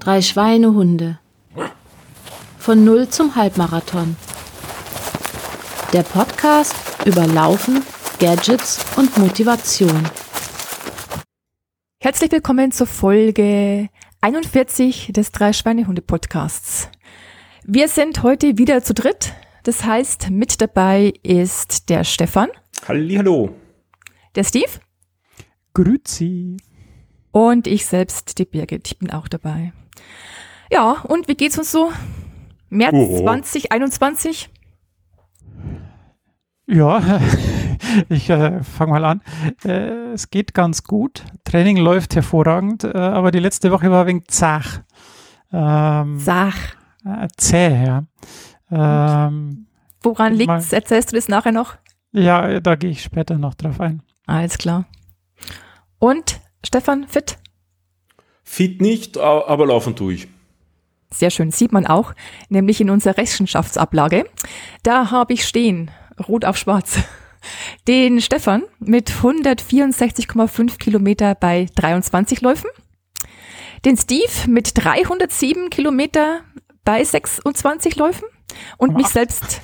Drei Schweinehunde. Von Null zum Halbmarathon. Der Podcast über Laufen, Gadgets und Motivation. Herzlich willkommen zur Folge 41 des Drei Schweinehunde Podcasts. Wir sind heute wieder zu dritt. Das heißt, mit dabei ist der Stefan. Hallo. Der Steve. Grüezi. Und ich selbst, die Birgit. Ich bin auch dabei. Ja, und wie geht's uns so? März Oh. 2021? Ja, ich äh, fange mal an. Äh, es geht ganz gut. Training läuft hervorragend, äh, aber die letzte Woche war wegen zach. Ähm, Sag, äh, zäh, ja. Ähm, woran Mal- liegt's? Erzählst du das nachher noch? ja, da gehe ich später noch drauf ein. Alles klar. Und Stefan, fit? Fit nicht, aber laufen tue ich. Sehr schön, sieht man auch, nämlich in unserer Rechenschaftsablage. Da habe ich stehen, rot auf schwarz, den Stefan mit 164,5 Kilometer bei 23 Läufen, den Steve mit 307 Kilometer bei 26 Läufen und mich acht. selbst,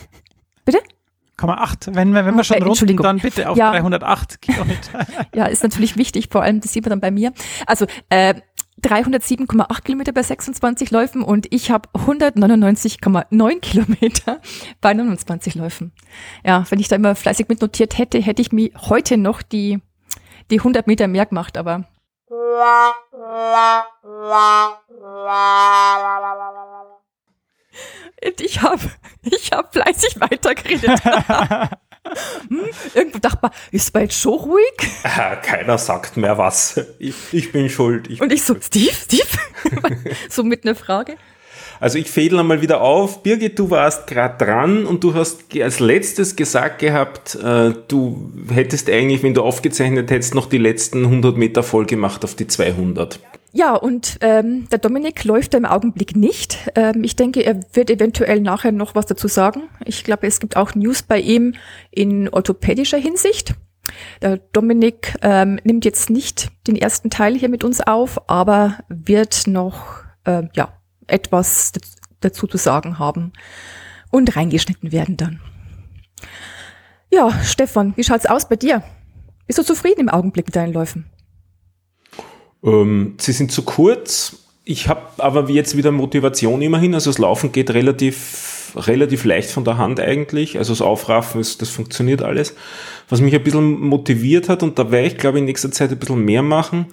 8. Wenn, wir- wenn wir schon Äh, runden, dann bitte auf Ja. 308 Kilometer. ja, ist natürlich wichtig, vor allem, das sieht man dann bei mir. Also, äh, 307,8 Kilometer bei 26 Läufen und ich habe 199,9 Kilometer bei 29 Läufen. Ja, wenn ich da immer fleißig mitnotiert hätte, hätte ich mir heute noch die, die 100 Meter mehr gemacht, aber ich habe ich hab fleißig weitergeredet. hm, irgendwo dachte man, ist jetzt schon ruhig? Ah, keiner sagt mehr was. Ich, ich bin schuld. Ich, Und ich so, Steve, Steve? so mit einer Frage. also ich fädel einmal wieder auf. Birgit, du warst gerade dran und du hast als letztes gesagt gehabt, äh, du hättest eigentlich, wenn du aufgezeichnet hättest, noch die letzten 100 Meter voll gemacht auf die 200. Ja, und ähm, der Dominik läuft im Augenblick nicht. Ähm, ich denke, er wird eventuell nachher noch was dazu sagen. Ich glaube, es gibt auch News bei ihm in orthopädischer Hinsicht. Der Dominik ähm, nimmt jetzt nicht den ersten Teil hier mit uns auf, aber wird noch äh, ja, etwas daz- dazu zu sagen haben und reingeschnitten werden dann. Ja, Stefan, wie schaut's aus bei dir? Bist du zufrieden im Augenblick mit deinen Läufen? Ähm, sie sind zu kurz. Ich habe aber jetzt wieder Motivation immerhin. Also das Laufen geht relativ, relativ leicht von der Hand eigentlich. Also das Aufraffen, ist, das funktioniert alles. Was mich ein bisschen motiviert hat, und da werde ich, glaube ich, in nächster Zeit ein bisschen mehr machen,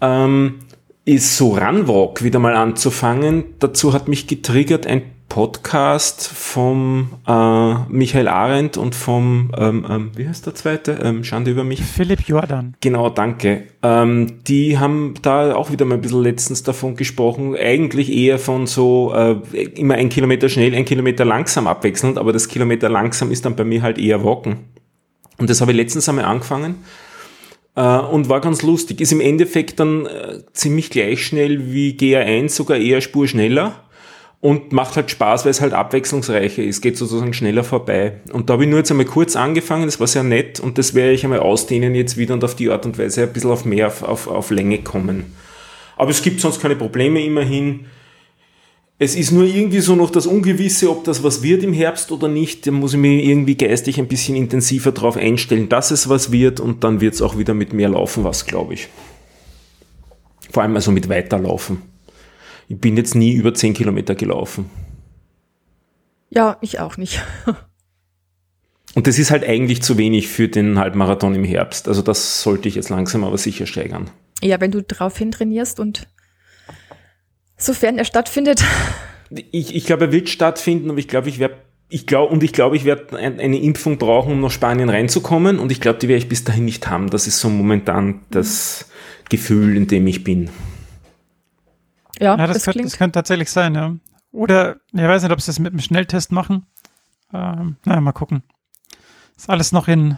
ähm, ist so Runwalk wieder mal anzufangen. Dazu hat mich getriggert ein Podcast vom äh, Michael Arendt und vom, ähm, ähm, wie heißt der zweite? Ähm, Schande über mich. Philipp Jordan. Genau, danke. Ähm, die haben da auch wieder mal ein bisschen letztens davon gesprochen, eigentlich eher von so äh, immer ein Kilometer schnell, ein Kilometer langsam abwechselnd, aber das Kilometer langsam ist dann bei mir halt eher Walken. Und das habe ich letztens einmal angefangen äh, und war ganz lustig. Ist im Endeffekt dann äh, ziemlich gleich schnell wie GR1, sogar eher Spur schneller und macht halt Spaß, weil es halt abwechslungsreicher ist, geht sozusagen schneller vorbei. Und da habe ich nur jetzt einmal kurz angefangen, das war sehr nett und das werde ich einmal ausdehnen jetzt wieder und auf die Art und Weise ein bisschen auf mehr, auf, auf, auf Länge kommen. Aber es gibt sonst keine Probleme immerhin. Es ist nur irgendwie so noch das Ungewisse, ob das was wird im Herbst oder nicht. Da muss ich mich irgendwie geistig ein bisschen intensiver darauf einstellen, dass es was wird und dann wird es auch wieder mit mehr Laufen was, glaube ich. Vor allem also mit Weiterlaufen. Ich bin jetzt nie über 10 Kilometer gelaufen. Ja, ich auch nicht. Und das ist halt eigentlich zu wenig für den Halbmarathon im Herbst. Also das sollte ich jetzt langsam aber sicher steigern. Ja, wenn du daraufhin trainierst und sofern er stattfindet. Ich, ich glaube, er wird stattfinden, aber ich glaube, ich werde ich glaube, und ich glaube, ich werde ein, eine Impfung brauchen, um nach Spanien reinzukommen. Und ich glaube, die werde ich bis dahin nicht haben. Das ist so momentan das Gefühl, in dem ich bin. Ja, Ja, das, das, könnte, das könnte tatsächlich sein, ja. Oder, ich weiß nicht, ob sie das mit einem Schnelltest machen. Ähm, naja, mal gucken. Ist alles noch in,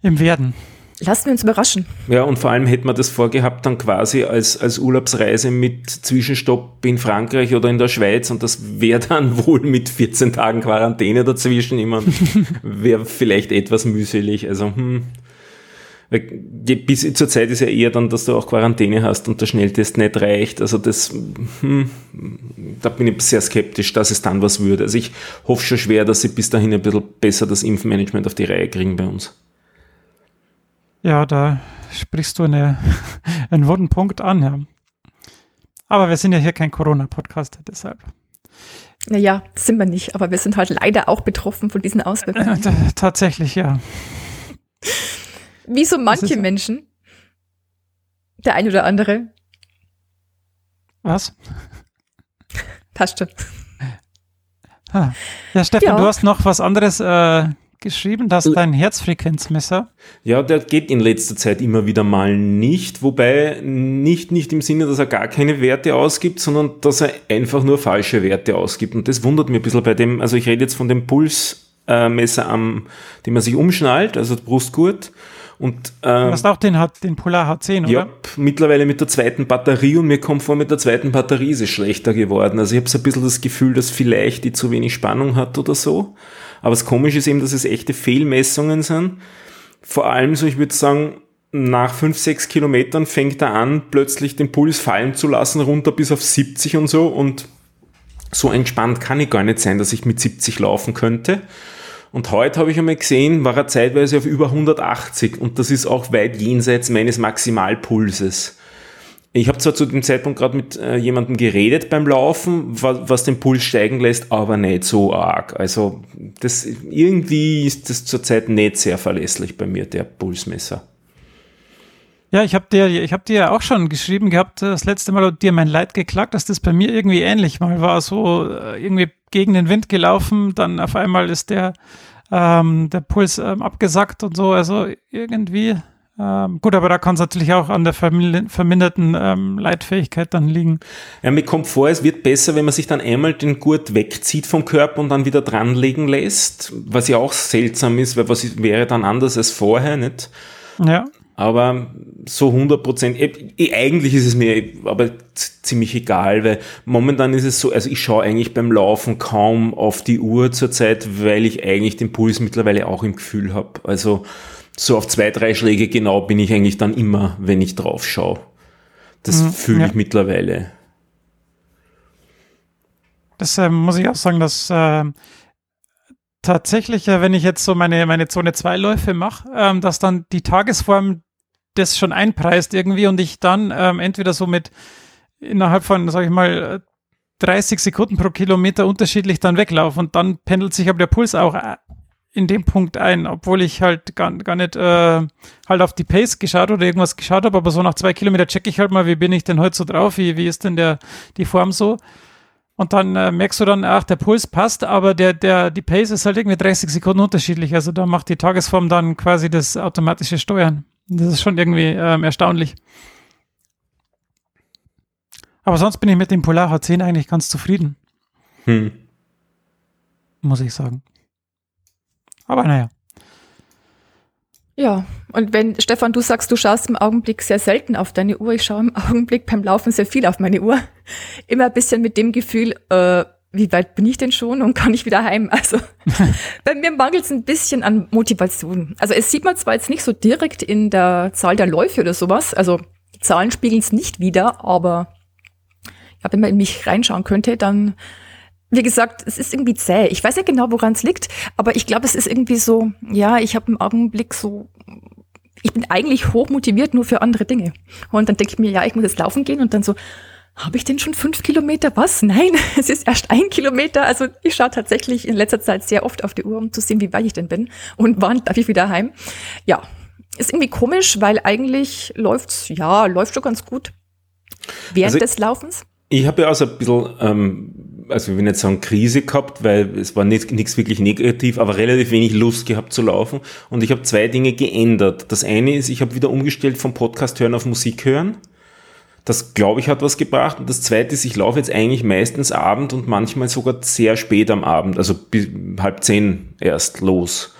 im Werden. Lassen wir uns überraschen. Ja, und vor allem hätte man das vorgehabt dann quasi als, als Urlaubsreise mit Zwischenstopp in Frankreich oder in der Schweiz und das wäre dann wohl mit 14 Tagen Quarantäne dazwischen immer, wäre vielleicht etwas mühselig. Also, hm, bis zur Zeit ist ja eher dann, dass du auch Quarantäne hast und der Schnelltest nicht reicht. Also das, hm, da bin ich sehr skeptisch, dass es dann was würde. Also ich hoffe schon schwer, dass sie bis dahin ein bisschen besser das Impfmanagement auf die Reihe kriegen bei uns. Ja, da sprichst du eine, einen wunden Punkt an, ja. Aber wir sind ja hier kein Corona-Podcast, deshalb. Naja, sind wir nicht, aber wir sind halt leider auch betroffen von diesen Auswirkungen. Tatsächlich, ja. Wie so manche Menschen. Der ein oder andere. Was? Passt schon. Ah. Ja, Stefan, ja. du hast noch was anderes äh, geschrieben, dass dein Herzfrequenzmesser. Ja, der geht in letzter Zeit immer wieder mal nicht, wobei nicht, nicht im Sinne, dass er gar keine Werte ausgibt, sondern dass er einfach nur falsche Werte ausgibt. Und das wundert mich ein bisschen bei dem, also ich rede jetzt von dem Pulsmesser am, den man sich umschnallt, also Brustgurt. Und, ähm, du hast auch den, den Polar H10, oder? Ja, mittlerweile mit der zweiten Batterie und mir kommt vor, mit der zweiten Batterie ist es schlechter geworden. Also ich habe so ein bisschen das Gefühl, dass vielleicht die zu wenig Spannung hat oder so. Aber das Komische ist eben, dass es echte Fehlmessungen sind. Vor allem so, ich würde sagen, nach fünf, sechs Kilometern fängt er an, plötzlich den Puls fallen zu lassen, runter bis auf 70 und so. Und so entspannt kann ich gar nicht sein, dass ich mit 70 laufen könnte. Und heute habe ich einmal gesehen, war er zeitweise auf über 180 und das ist auch weit jenseits meines Maximalpulses. Ich habe zwar zu dem Zeitpunkt gerade mit äh, jemandem geredet beim Laufen, was, was, den Puls steigen lässt, aber nicht so arg. Also das irgendwie ist das zurzeit nicht sehr verlässlich bei mir, der Pulsmesser. Ja, ich habe dir, ich habe dir auch schon geschrieben gehabt, das letzte Mal dir mein Leid geklagt, dass das bei mir irgendwie ähnlich mal war, so äh, irgendwie gegen den Wind gelaufen, dann auf einmal ist der ähm, der Puls ähm, abgesackt und so, also irgendwie ähm, gut, aber da kann es natürlich auch an der verminderten ähm, Leitfähigkeit dann liegen. Ja, mir kommt vor, es wird besser, wenn man sich dann einmal den Gurt wegzieht vom Körper und dann wieder dranlegen lässt, was ja auch seltsam ist, weil was wäre dann anders als vorher, nicht? Ja. Aber so 100 Prozent, eigentlich ist es mir aber ziemlich egal, weil momentan ist es so, also ich schaue eigentlich beim Laufen kaum auf die Uhr zurzeit, weil ich eigentlich den Puls mittlerweile auch im Gefühl habe. Also so auf zwei, drei Schläge genau bin ich eigentlich dann immer, wenn ich drauf schaue. Das mhm, fühle ich mittlerweile. Das äh, muss ich auch sagen, dass äh, tatsächlich, wenn ich jetzt so meine, meine Zone 2 Läufe mache, ähm, dass dann die Tagesform das schon einpreist irgendwie und ich dann ähm, entweder so mit innerhalb von, sag ich mal, 30 Sekunden pro Kilometer unterschiedlich dann weglaufe und dann pendelt sich aber der Puls auch äh, in dem Punkt ein, obwohl ich halt gar, gar nicht äh, halt auf die Pace geschaut oder irgendwas geschaut habe, aber so nach zwei Kilometer checke ich halt mal, wie bin ich denn heute so drauf, wie, wie ist denn der, die Form so. Und dann äh, merkst du dann, ach, der Puls passt, aber der, der, die Pace ist halt irgendwie 30 Sekunden unterschiedlich. Also da macht die Tagesform dann quasi das automatische Steuern. Das ist schon irgendwie ähm, erstaunlich. Aber sonst bin ich mit dem Polar H10 eigentlich ganz zufrieden. Hm. Muss ich sagen. Aber naja. Ja, und wenn, Stefan, du sagst, du schaust im Augenblick sehr selten auf deine Uhr, ich schaue im Augenblick beim Laufen sehr viel auf meine Uhr. Immer ein bisschen mit dem Gefühl, äh, wie weit bin ich denn schon und kann ich wieder heim? Also bei mir mangelt es ein bisschen an Motivation. Also es sieht man zwar jetzt nicht so direkt in der Zahl der Läufe oder sowas, also die Zahlen spiegeln es nicht wieder, aber ja, wenn man in mich reinschauen könnte, dann wie gesagt, es ist irgendwie zäh. Ich weiß nicht genau, woran es liegt, aber ich glaube, es ist irgendwie so, ja, ich habe im Augenblick so, ich bin eigentlich hochmotiviert nur für andere Dinge. Und dann denke ich mir, ja, ich muss jetzt laufen gehen und dann so, habe ich denn schon fünf Kilometer? Was? Nein, es ist erst ein Kilometer. Also ich schaue tatsächlich in letzter Zeit sehr oft auf die Uhr, um zu sehen, wie weit ich denn bin und wann darf ich wieder heim. Ja, ist irgendwie komisch, weil eigentlich läuft's, ja, läuft schon ganz gut während also, des Laufens. Ich habe ja auch so ein bisschen, ähm, also ich will nicht sagen Krise gehabt, weil es war nichts wirklich negativ, aber relativ wenig Lust gehabt zu laufen. Und ich habe zwei Dinge geändert. Das eine ist, ich habe wieder umgestellt vom Podcast hören auf Musik hören. Das, glaube ich, hat was gebracht. Und das zweite ist, ich laufe jetzt eigentlich meistens Abend und manchmal sogar sehr spät am Abend, also bis halb zehn erst los.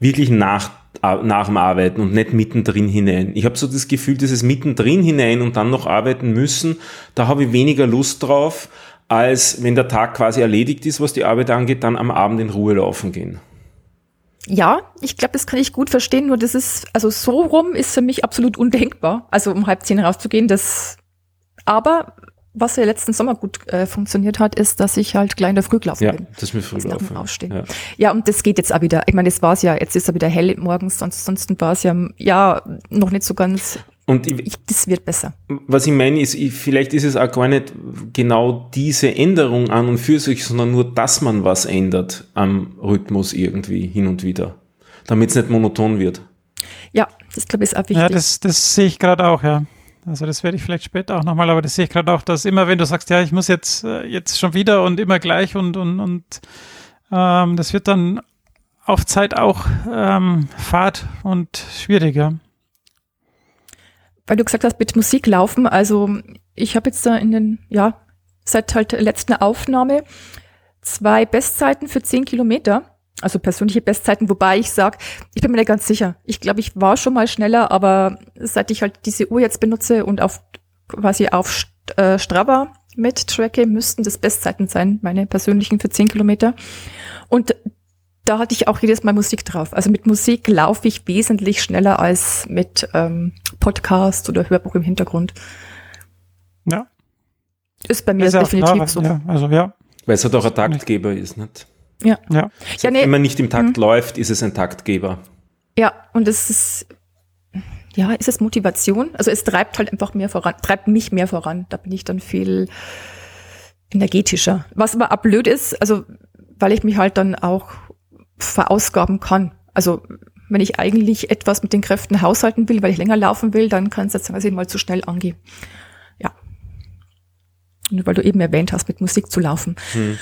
Wirklich nach nach dem Arbeiten und nicht mittendrin hinein. Ich habe so das Gefühl, dieses mittendrin hinein und dann noch arbeiten müssen, da habe ich weniger Lust drauf, als wenn der Tag quasi erledigt ist, was die Arbeit angeht, dann am Abend in Ruhe laufen gehen. ja, ich glaube, das kann ich gut verstehen, nur das ist, also so rum ist für mich absolut undenkbar. Also um halb zehn rauszugehen, das, aber was ja letzten Sommer gut äh, funktioniert hat, ist, dass ich halt gleich in der Früh gelaufen Ja, bin. das Also nach dem Frühlaufen. Aufstehen. Ja. Ja, und das geht jetzt auch wieder. Ich meine, das war's ja, jetzt ist er wieder hell morgens, sonst, sonst war es ja, ja, noch nicht so ganz, Und ich, ich, das wird besser. was ich meine ist, ich, vielleicht ist es auch gar nicht genau diese Änderung an und für sich, sondern nur, dass man was ändert am Rhythmus irgendwie hin und wieder, damit es nicht monoton wird. Ja, das glaube ich ist auch wichtig. Ja, das, das sehe ich gerade auch, ja. Also das werde ich vielleicht später auch nochmal, aber das sehe ich gerade auch, dass immer, wenn du sagst, ja, ich muss jetzt, äh, jetzt schon wieder und immer gleich und, und, und ähm, das wird dann auf Zeit auch ähm, fad und schwieriger. Weil du gesagt hast, mit Musik laufen, also ich habe jetzt da in den, ja, seit halt der letzten Aufnahme zwei Bestzeiten für zehn Kilometer. Also persönliche Bestzeiten, wobei ich sage, ich bin mir nicht ganz sicher. Ich glaube, ich war schon mal schneller, aber seit ich halt diese Uhr jetzt benutze und auf quasi auf St- äh, Strava mit tracke, müssten das Bestzeiten sein, meine persönlichen für zehn Kilometer. Und da hatte ich auch jedes Mal Musik drauf. Also mit Musik laufe ich wesentlich schneller als mit ähm, Podcast oder Hörbuch im Hintergrund. Ja. Ist bei mir Ist definitiv klar, so. Ja, also ja, Weil es halt auch ein Taktgeber ist, nicht? Ja. ja. Ja, nee, Wenn man nicht im Takt läuft, ist es ein Taktgeber. ja, und es ist, ja, ist es Motivation? Also es treibt halt einfach mehr voran, treibt mich mehr voran. Da bin ich dann viel energetischer. Was aber auch blöd ist, also weil ich mich halt dann auch verausgaben kann. Also wenn ich eigentlich etwas mit den Kräften haushalten will, weil ich länger laufen will, dann kann es jetzt quasi mal zu schnell angehen. Ja. Und weil du eben erwähnt hast, mit Musik zu laufen. Hm.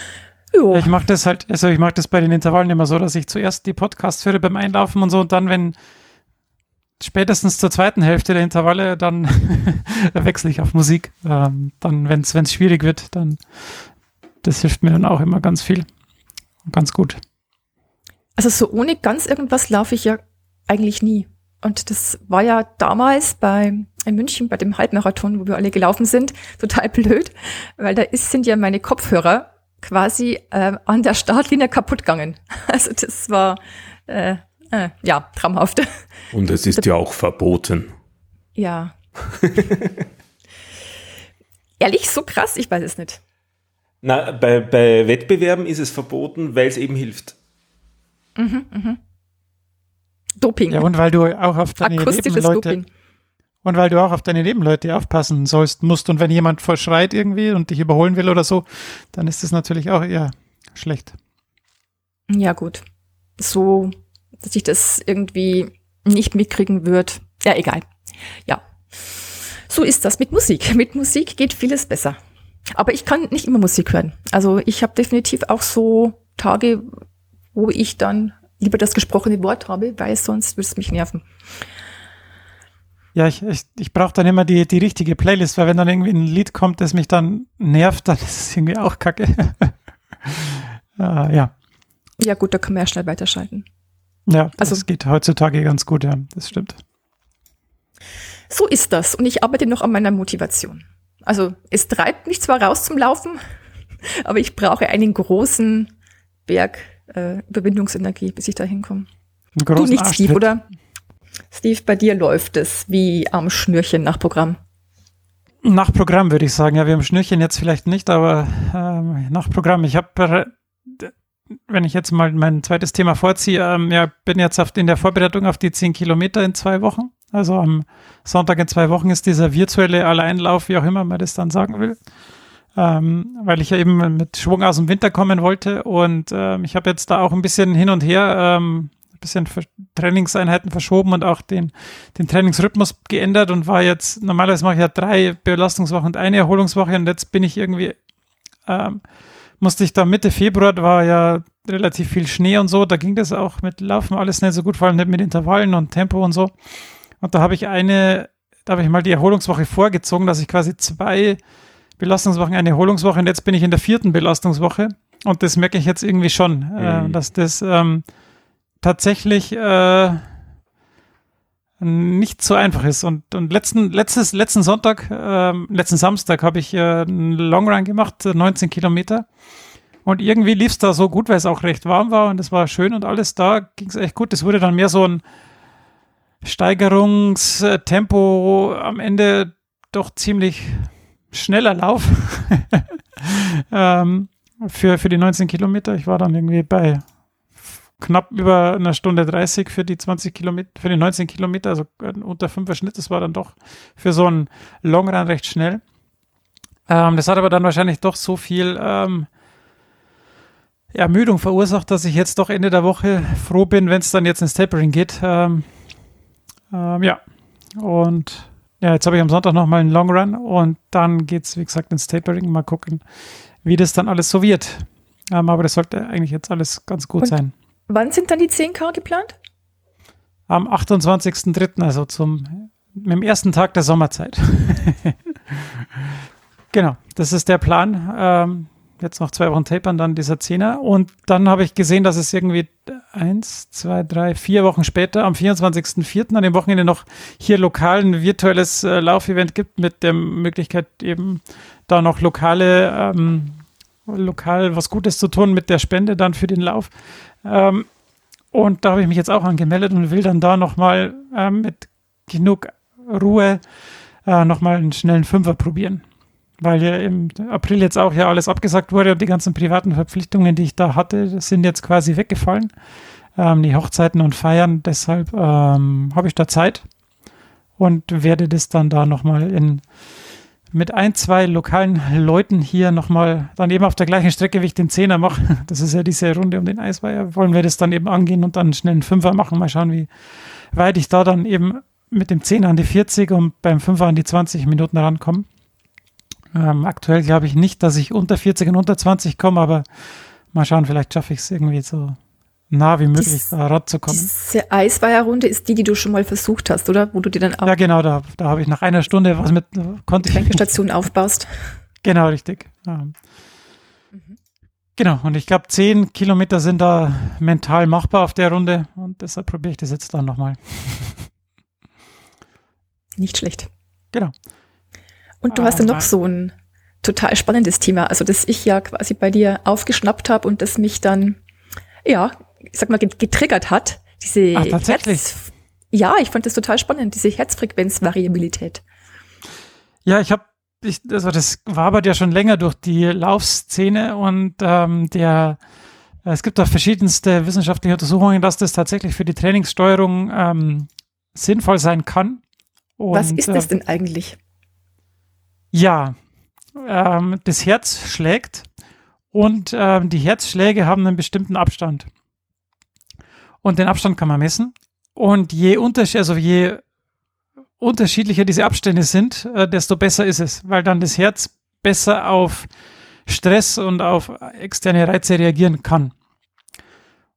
Jo. Ich mache das halt, also ich mache das bei den Intervallen immer so, dass ich zuerst die Podcasts höre beim Einlaufen und so und dann, wenn spätestens zur zweiten Hälfte der Intervalle, dann wechsle ich auf Musik. Ähm, dann, wenn es schwierig wird, dann das hilft mir dann auch immer ganz viel. Ganz gut. Also so ohne ganz irgendwas laufe ich ja eigentlich nie. Und das war ja damals bei in München bei dem Halbmarathon, wo wir alle gelaufen sind, total blöd, weil da ist, sind ja meine Kopfhörer quasi äh, an der Startlinie kaputt gegangen. Also das war äh, äh, ja traumhaft. Und es ist ja auch verboten. Ja. Ehrlich, so krass, ich weiß es nicht. Na, bei, bei Wettbewerben ist es verboten, weil es eben hilft. Doping. Ja, und weil du auch auf deine Akustisches Nebenleute Doping. Und weil du auch auf deine Nebenleute aufpassen sollst, musst und wenn jemand verschreit irgendwie und dich überholen will oder so, dann ist das natürlich auch eher schlecht. Ja, gut. So, dass ich das irgendwie nicht mitkriegen würde. Ja, egal. Ja. So ist das mit Musik. Mit Musik geht vieles besser. Aber ich kann nicht immer Musik hören. Also ich habe definitiv auch so Tage, wo ich dann lieber das gesprochene Wort habe, weil sonst würde es mich nerven. Ja, ich, ich, ich brauche dann immer die, die richtige Playlist, weil wenn dann irgendwie ein Lied kommt, das mich dann nervt, dann ist es irgendwie auch kacke. äh, ja. Ja gut, da kann man ja schnell weiterschalten. Ja, das Also- geht heutzutage ganz gut, ja, das stimmt. So ist das. Und ich arbeite noch an meiner Motivation. Also es treibt mich zwar raus zum Laufen, aber ich brauche einen großen Berg äh, Überwindungsenergie, bis ich da hinkomme. Du großen nicht, Steve, Arschtritt. oder? Steve, bei dir läuft es wie am Schnürchen nach Programm. Nach Programm würde ich sagen. Ja, wir haben Schnürchen jetzt vielleicht nicht, aber ähm, nach Programm. Ich habe, wenn ich jetzt mal mein zweites Thema vorziehe, ähm, ja, bin jetzt auf, in der Vorbereitung auf die 10 Kilometer in zwei Wochen. Also am Sonntag in zwei Wochen ist dieser virtuelle Alleinlauf, wie auch immer man das dann sagen will. Ähm, weil ich ja eben mit Schwung aus dem Winter kommen wollte und ähm, ich habe jetzt da auch ein bisschen hin und her ähm, bisschen Trainingseinheiten verschoben und auch den, den Trainingsrhythmus geändert und war jetzt, normalerweise mache ich ja drei Belastungswochen und eine Erholungswoche und jetzt bin ich irgendwie, ähm, musste ich da Mitte Februar, da war ja relativ viel Schnee und so, da ging das auch mit Laufen alles nicht so gut, vor allem nicht mit Intervallen und Tempo und so. Und da habe ich eine, da habe ich mal die Erholungswoche vorgezogen, dass ich quasi zwei Belastungswochen, eine Erholungswoche und jetzt bin ich in der vierten Belastungswoche und das merke ich jetzt irgendwie schon, äh, Mhm. dass das ähm, tatsächlich äh, nicht so einfach ist. Und, und letzten, letztes, letzten Sonntag, ähm, letzten Samstag habe ich äh, einen Long Run gemacht, äh, 19 Kilometer. Und irgendwie lief es da so gut, weil es auch recht warm war und es war schön und alles da ging es echt gut. Es wurde dann mehr so ein Steigerungstempo am Ende doch ziemlich schneller Lauf ähm, für, für die 19 Kilometer. Ich war dann irgendwie bei knapp über einer Stunde 30 für die 20 Kilometer, für die 19 Kilometer, also unter 5er Schnitt. Das war dann doch für so einen Longrun recht schnell. Ähm, das hat aber dann wahrscheinlich doch so viel ähm, Ermüdung verursacht, dass ich jetzt doch Ende der Woche froh bin, wenn es dann jetzt ins Tapering geht. Ähm, ähm, ja, und ja, jetzt habe ich am Sonntag nochmal einen Long Run und dann geht es, wie gesagt, ins Tapering. Mal gucken, wie das dann alles so wird. Ähm, aber das sollte eigentlich jetzt alles ganz gut und sein. Wann sind dann die 10K geplant? Am 28.03., also zum dem ersten Tag der Sommerzeit. genau, das ist der Plan. Ähm, jetzt noch zwei Wochen tapern, dann dieser Zehner. Und dann habe ich gesehen, dass es irgendwie eins, zwei, drei, vier Wochen später, am 24.04. an dem Wochenende noch hier lokal ein virtuelles äh, Laufevent gibt mit der Möglichkeit eben da noch lokale, ähm, lokal was Gutes zu tun mit der Spende dann für den Lauf. Ähm, und da habe ich mich jetzt auch angemeldet und will dann da nochmal ähm, mit genug Ruhe äh, nochmal einen schnellen Fünfer probieren weil ja im April jetzt auch ja alles abgesagt wurde und die ganzen privaten Verpflichtungen, die ich da hatte, sind jetzt quasi weggefallen. Ähm, die Hochzeiten und Feiern, deshalb ähm, habe ich da Zeit und werde das dann da nochmal in mit ein, zwei lokalen Leuten hier nochmal dann eben auf der gleichen Strecke, wie ich den Zehner mache. Das ist ja diese Runde um den Eisweiher. Wollen wir das dann eben angehen und dann schnell einen Fünfer machen. Mal schauen, wie weit ich da dann eben mit dem Zehner an die 40 und beim Fünfer an die 20 Minuten rankomme. Ähm, aktuell glaube ich nicht, dass ich unter 40 und unter 20 komme, aber mal schauen, vielleicht schaffe ich es irgendwie so nah wie möglich da ranzukommen. Diese Eisweiher-Runde ist die, die du schon mal versucht hast, oder? Wo du dir dann auch. Ja, genau, da, da habe ich nach einer Stunde was mit konnte Tränkestation aufbaust. Genau, richtig. Ja. Mhm. Genau, und ich glaube, 10 Kilometer sind da mental machbar auf der Runde und deshalb probiere ich das jetzt dann nochmal. Nicht schlecht. Genau. Und du ah, hast ja noch so ein total spannendes Thema, also das ich ja quasi bei dir aufgeschnappt habe und das mich dann, ja, ich sag mal, getriggert hat. Diese Ach, tatsächlich? Herz ja, ich fand das total spannend, diese Herzfrequenzvariabilität. Ja, ich habe, ich, also das wabert ja schon länger durch die Laufszene und ähm, der es gibt auch verschiedenste wissenschaftliche Untersuchungen, dass das tatsächlich für die Trainingssteuerung ähm, sinnvoll sein kann. Und, Was ist das äh, denn eigentlich? Ja, ähm, das Herz schlägt und ähm, die Herzschläge haben einen bestimmten Abstand. Und den Abstand kann man messen. Und je, unterschied also je unterschiedlicher diese Abstände sind, äh, desto besser ist es, weil dann das Herz besser auf Stress und auf externe Reize reagieren kann.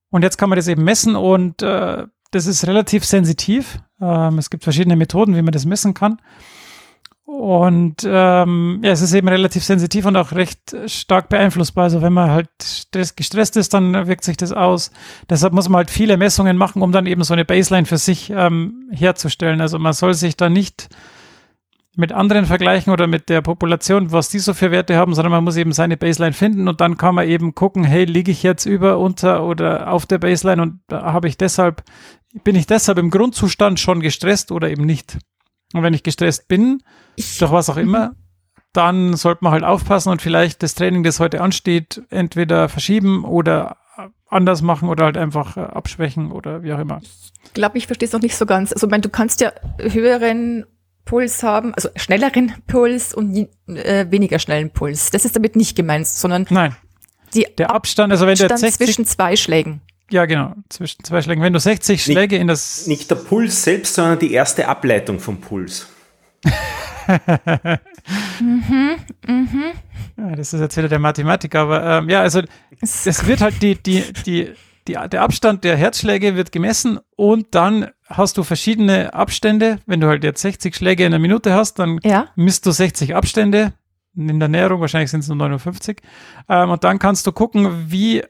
Und jetzt kann man das eben messen und äh, das ist relativ sensitiv. Ähm, es gibt verschiedene Methoden, wie man das messen kann. Und ähm, ja, es ist eben relativ sensitiv und auch recht stark beeinflussbar. Also wenn man halt stress, gestresst ist, dann wirkt sich das aus. Deshalb muss man halt viele Messungen machen, um dann eben so eine Baseline für sich ähm, herzustellen. Also man soll sich da nicht mit anderen vergleichen oder mit der Population, was die so für Werte haben, sondern man muss eben seine Baseline finden und dann kann man eben gucken, hey, liege ich jetzt über, unter oder auf der Baseline und habe ich deshalb, bin ich deshalb im Grundzustand schon gestresst oder eben nicht. Und wenn ich gestresst bin, durch was auch immer, mhm. dann sollte man halt aufpassen und vielleicht das Training, das heute ansteht, entweder verschieben oder anders machen oder halt einfach äh, abschwächen oder wie auch immer. Ich glaube, ich verstehe es noch nicht so ganz. Also, ich meine, du kannst ja höheren Puls haben, also schnelleren Puls und äh, weniger schnellen Puls. Das ist damit nicht gemeint, sondern Nein. Der Abstand, also wenn Abstand der 60, zwischen zwei Schlägen. Ja, genau, zwischen zwei Schlägen. Wenn du 60 Schläge nicht, in das. Nicht der Puls selbst, sondern die erste Ableitung vom Puls. mhm, mhm. Ja, das ist jetzt wieder der Mathematiker, aber ähm, ja, also es wird halt die, die, die, die, der Abstand der Herzschläge wird gemessen und dann hast du verschiedene Abstände. Wenn du halt jetzt 60 Schläge in einer Minute hast, dann ja. misst du 60 Abstände. In der Näherung wahrscheinlich sind es nur 59. Ähm, und dann kannst du gucken, wie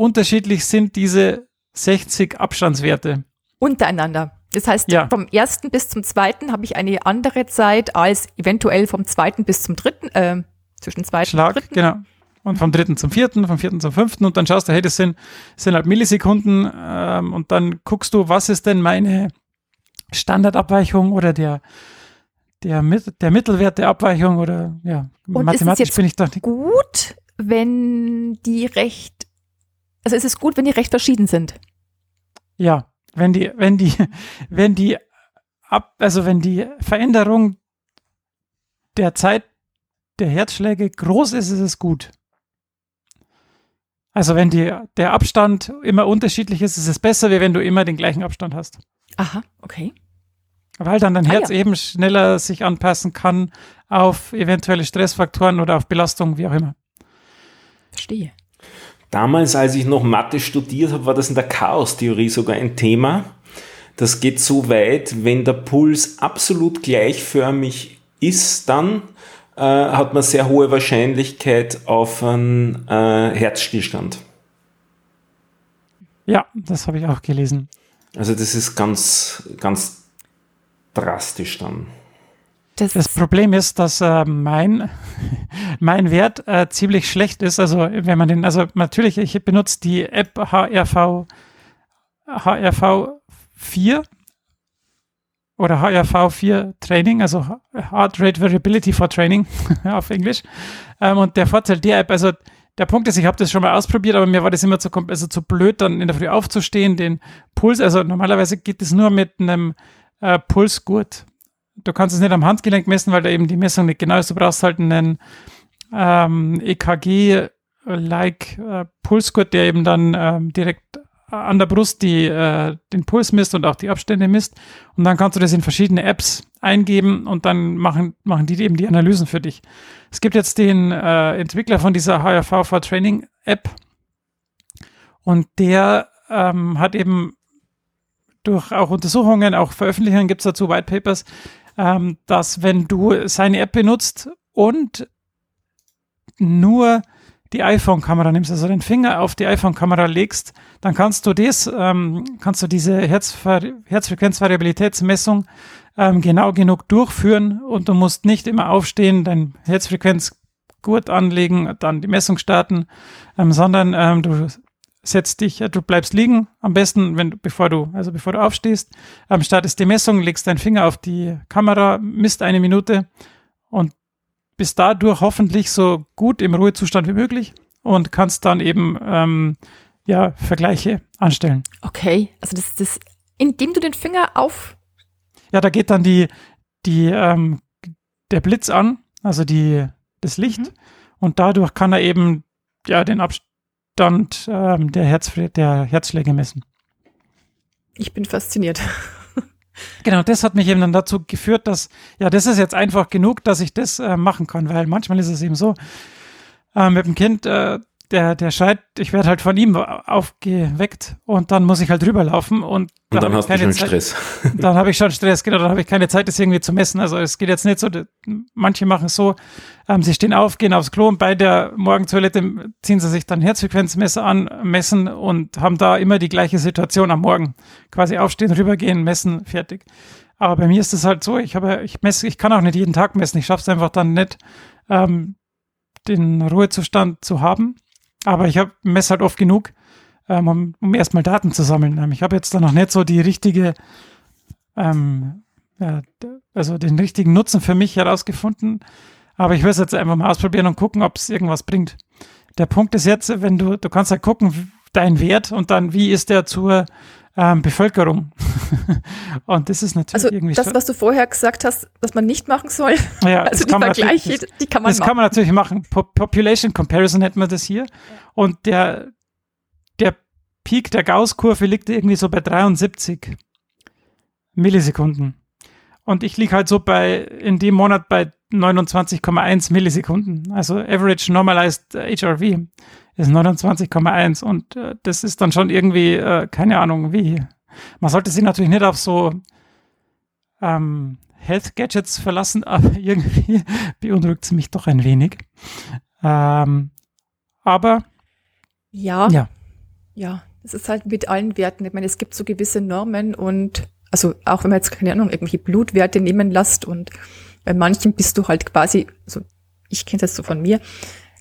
unterschiedlich sind diese 60 Abstandswerte. Untereinander. Das heißt, ja. vom ersten bis zum zweiten habe ich eine andere Zeit als eventuell vom zweiten bis zum dritten, äh, zwischen zweiten Schlag, und dritten. Genau. und vom dritten zum vierten, vom vierten zum fünften und dann schaust du, hey, das sind, das sind halt Millisekunden ähm, und dann guckst du, was ist denn meine Standardabweichung oder der, der, der Mittelwert der Abweichung oder ja, und mathematisch bin ich doch nicht. Gut, wenn die recht, also ist es gut, wenn die recht verschieden sind. Ja, wenn die, wenn die, wenn die ab, also wenn die Veränderung der Zeit der Herzschläge groß ist, ist es gut. Also wenn die, der Abstand immer unterschiedlich ist, ist es besser, wie wenn du immer den gleichen Abstand hast. Aha, okay. Weil dann dein ah, Herz ja. eben schneller sich anpassen kann auf eventuelle Stressfaktoren oder auf Belastung, wie auch immer. Verstehe. Damals, als ich noch Mathe studiert habe, war das in der Chaostheorie sogar ein Thema. Das geht so weit, wenn der Puls absolut gleichförmig ist, dann äh, hat man sehr hohe Wahrscheinlichkeit auf einen äh, Herzstillstand. Ja, das habe ich auch gelesen. Also das ist ganz, ganz drastisch dann. Das, das Problem ist, dass äh, mein, mein Wert äh, ziemlich schlecht ist. Also wenn man den, also natürlich, ich benutze die App HRV, HRV 4 oder HRV4 Training, also Heart Rate Variability for Training auf Englisch. Ähm, und der Vorteil der App, also der Punkt ist, ich habe das schon mal ausprobiert, aber mir war das immer zu, also zu blöd, dann in der Früh aufzustehen, den Puls, also normalerweise geht es nur mit einem äh, Pulsgurt. Du kannst es nicht am Handgelenk messen, weil da eben die Messung nicht genau ist. Du brauchst halt einen ähm, EKG-like äh, Pulsgurt, der eben dann ähm, direkt an der Brust die, äh, den Puls misst und auch die Abstände misst. Und dann kannst du das in verschiedene Apps eingeben und dann machen, machen die eben die Analysen für dich. Es gibt jetzt den äh, Entwickler von dieser HRV for Training App und der ähm, hat eben durch auch Untersuchungen, auch Veröffentlichungen gibt es dazu White Papers, ähm, dass wenn du seine App benutzt und nur die iPhone-Kamera nimmst, also den Finger auf die iPhone-Kamera legst, dann kannst du das, ähm, kannst du diese Herzver Herzfrequenzvariabilitätsmessung ähm, genau genug durchführen und du musst nicht immer aufstehen, dein Herzfrequenzgurt anlegen, dann die Messung starten, ähm, sondern ähm, du setzt dich, du bleibst liegen, am besten, wenn du, bevor du, also bevor du aufstehst, ähm, startest die Messung, legst deinen Finger auf die Kamera, misst eine Minute und bist dadurch hoffentlich so gut im Ruhezustand wie möglich und kannst dann eben ähm, ja, Vergleiche anstellen. Okay, also das ist das, indem du den Finger auf. Ja, da geht dann die, die, ähm, der Blitz an, also die, das Licht, mhm. und dadurch kann er eben ja den Abstand ähm, der, Herz, der Herzschläge messen. Ich bin fasziniert. Genau, das hat mich eben dann dazu geführt, dass, ja, das ist jetzt einfach genug, dass ich das äh, machen kann, weil manchmal ist es eben so, äh, mit dem Kind, äh, der, der schreit, ich werde halt von ihm aufgeweckt und dann muss ich halt rüberlaufen und, und dann hast du schon Zeit, Stress. Dann habe ich schon Stress, genau, dann habe ich keine Zeit, das irgendwie zu messen. Also es geht jetzt nicht so, manche machen es so, ähm, sie stehen auf, gehen aufs Klo und bei der Morgentoilette ziehen sie sich dann Herzfrequenzmesser an, messen und haben da immer die gleiche Situation am Morgen. Quasi aufstehen, rübergehen, messen, fertig. Aber bei mir ist es halt so, ich habe, ich messe, ich kann auch nicht jeden Tag messen, ich schaffe es einfach dann nicht, ähm, den Ruhezustand zu haben. Aber ich habe messe halt oft genug, ähm, um, um erstmal Daten zu sammeln. Ähm, ich habe jetzt da noch nicht so die richtige, ähm, ja, also den richtigen Nutzen für mich herausgefunden. Aber ich will es jetzt einfach mal ausprobieren und gucken, ob es irgendwas bringt. Der Punkt ist jetzt, wenn du, du kannst halt gucken, dein Wert und dann, wie ist der zur ähm, Bevölkerung. und das ist natürlich also irgendwie. Das, was du vorher gesagt hast, was man nicht machen soll. Ja, also die Vergleiche, das, die kann man Das machen. kann man natürlich machen. Population Comparison nennt man das hier. Ja. Und der, der Peak der Gauss-Kurve liegt irgendwie so bei 73 Millisekunden. Und ich liege halt so bei, in dem Monat bei 29,1 Millisekunden. Also Average Normalized HRV ist 29,1 und äh, das ist dann schon irgendwie, äh, keine Ahnung, wie. Man sollte sich natürlich nicht auf so ähm, Health Gadgets verlassen, aber irgendwie beunruhigt es mich doch ein wenig. Ähm, aber ja, ja, ja, das ist halt mit allen Werten. Ich meine, es gibt so gewisse Normen und also auch wenn man jetzt keine Ahnung irgendwelche Blutwerte nehmen lässt und bei manchen bist du halt quasi, also ich kenne das so von mir,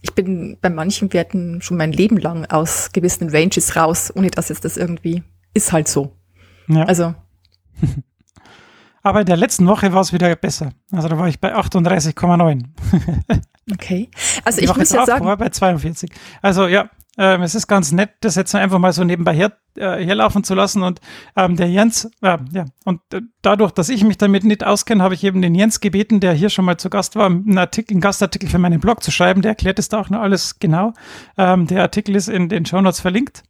ich bin bei manchen Werten schon mein Leben lang aus gewissen Ranges raus, ohne dass jetzt das irgendwie ist halt so. Ja. Also. Aber in der letzten Woche war es wieder besser. Also da war ich bei 38,9. okay. Also ich muss ja sagen. War bei 42. Also ja, ähm, es ist ganz nett, das jetzt einfach mal so nebenbei her, äh, herlaufen zu lassen. Und ähm, der Jens, äh, ja, und äh, dadurch, dass ich mich damit nicht auskenne, habe ich eben den Jens gebeten, der hier schon mal zu Gast war, einen, Artikel, einen Gastartikel für meinen Blog zu schreiben. Der erklärt es da auch noch alles genau. Ähm, der Artikel ist in den Show Notes verlinkt.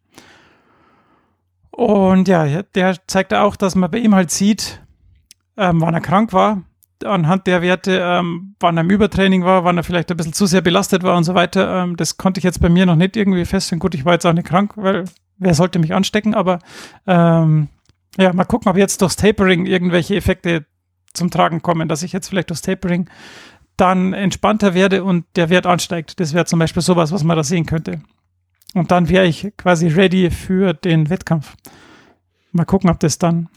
Und ja, der zeigt auch, dass man bei ihm halt sieht, ähm, wann er krank war, anhand der Werte, ähm, wann er im Übertraining war, wann er vielleicht ein bisschen zu sehr belastet war und so weiter. Ähm, das konnte ich jetzt bei mir noch nicht irgendwie feststellen. Gut, ich war jetzt auch nicht krank, weil wer sollte mich anstecken, aber ähm, ja, mal gucken, ob jetzt durchs Tapering irgendwelche Effekte zum Tragen kommen, dass ich jetzt vielleicht durchs Tapering dann entspannter werde und der Wert ansteigt. Das wäre zum Beispiel sowas, was man da sehen könnte. Und dann wäre ich quasi ready für den Wettkampf. Mal gucken, ob das dann.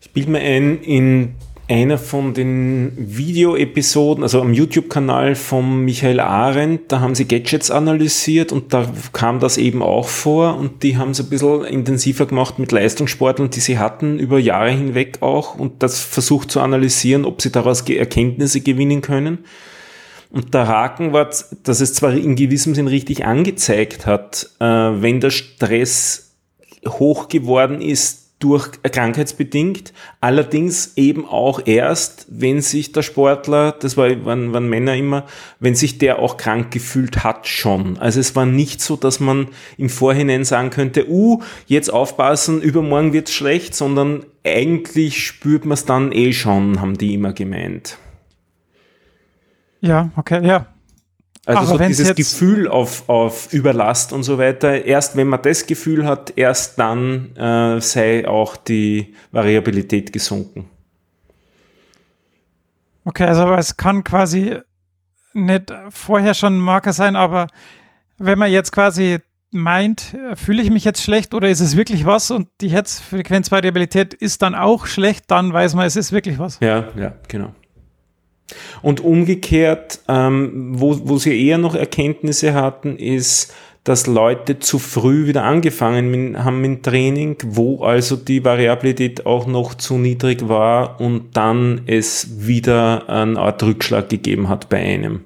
Ich bilde mir ein, in einer von den Video-Episoden, also am YouTube-Kanal von Michael Arendt, da haben sie Gadgets analysiert und da kam das eben auch vor und die haben es ein bisschen intensiver gemacht mit Leistungssportlern, die sie hatten, über Jahre hinweg auch und das versucht zu analysieren, ob sie daraus Erkenntnisse gewinnen können. Und der Haken war, dass es zwar in gewissem Sinn richtig angezeigt hat, äh, wenn der Stress hoch geworden ist, durch krankheitsbedingt, allerdings eben auch erst, wenn sich der Sportler, das war, waren, waren Männer immer, wenn sich der auch krank gefühlt hat schon. Also es war nicht so, dass man im Vorhinein sagen könnte, uh, jetzt aufpassen, übermorgen wird's schlecht, sondern eigentlich spürt man es dann eh schon, haben die immer gemeint. Ja, okay, ja, also so dieses Gefühl auf, auf Überlast und so weiter, erst wenn man das Gefühl hat, erst dann äh, sei auch die Variabilität gesunken. Okay, also es kann quasi nicht vorher schon ein Marker sein, aber wenn man jetzt quasi meint, fühle ich mich jetzt schlecht oder ist es wirklich was und die Herzfrequenzvariabilität ist dann auch schlecht, dann weiß man, es ist wirklich was. Ja, ja, genau. Und umgekehrt, ähm, wo, wo sie eher noch Erkenntnisse hatten, ist, dass Leute zu früh wieder angefangen haben mit Training, wo also die Variabilität auch noch zu niedrig war und dann es wieder eine Art Rückschlag gegeben hat bei einem.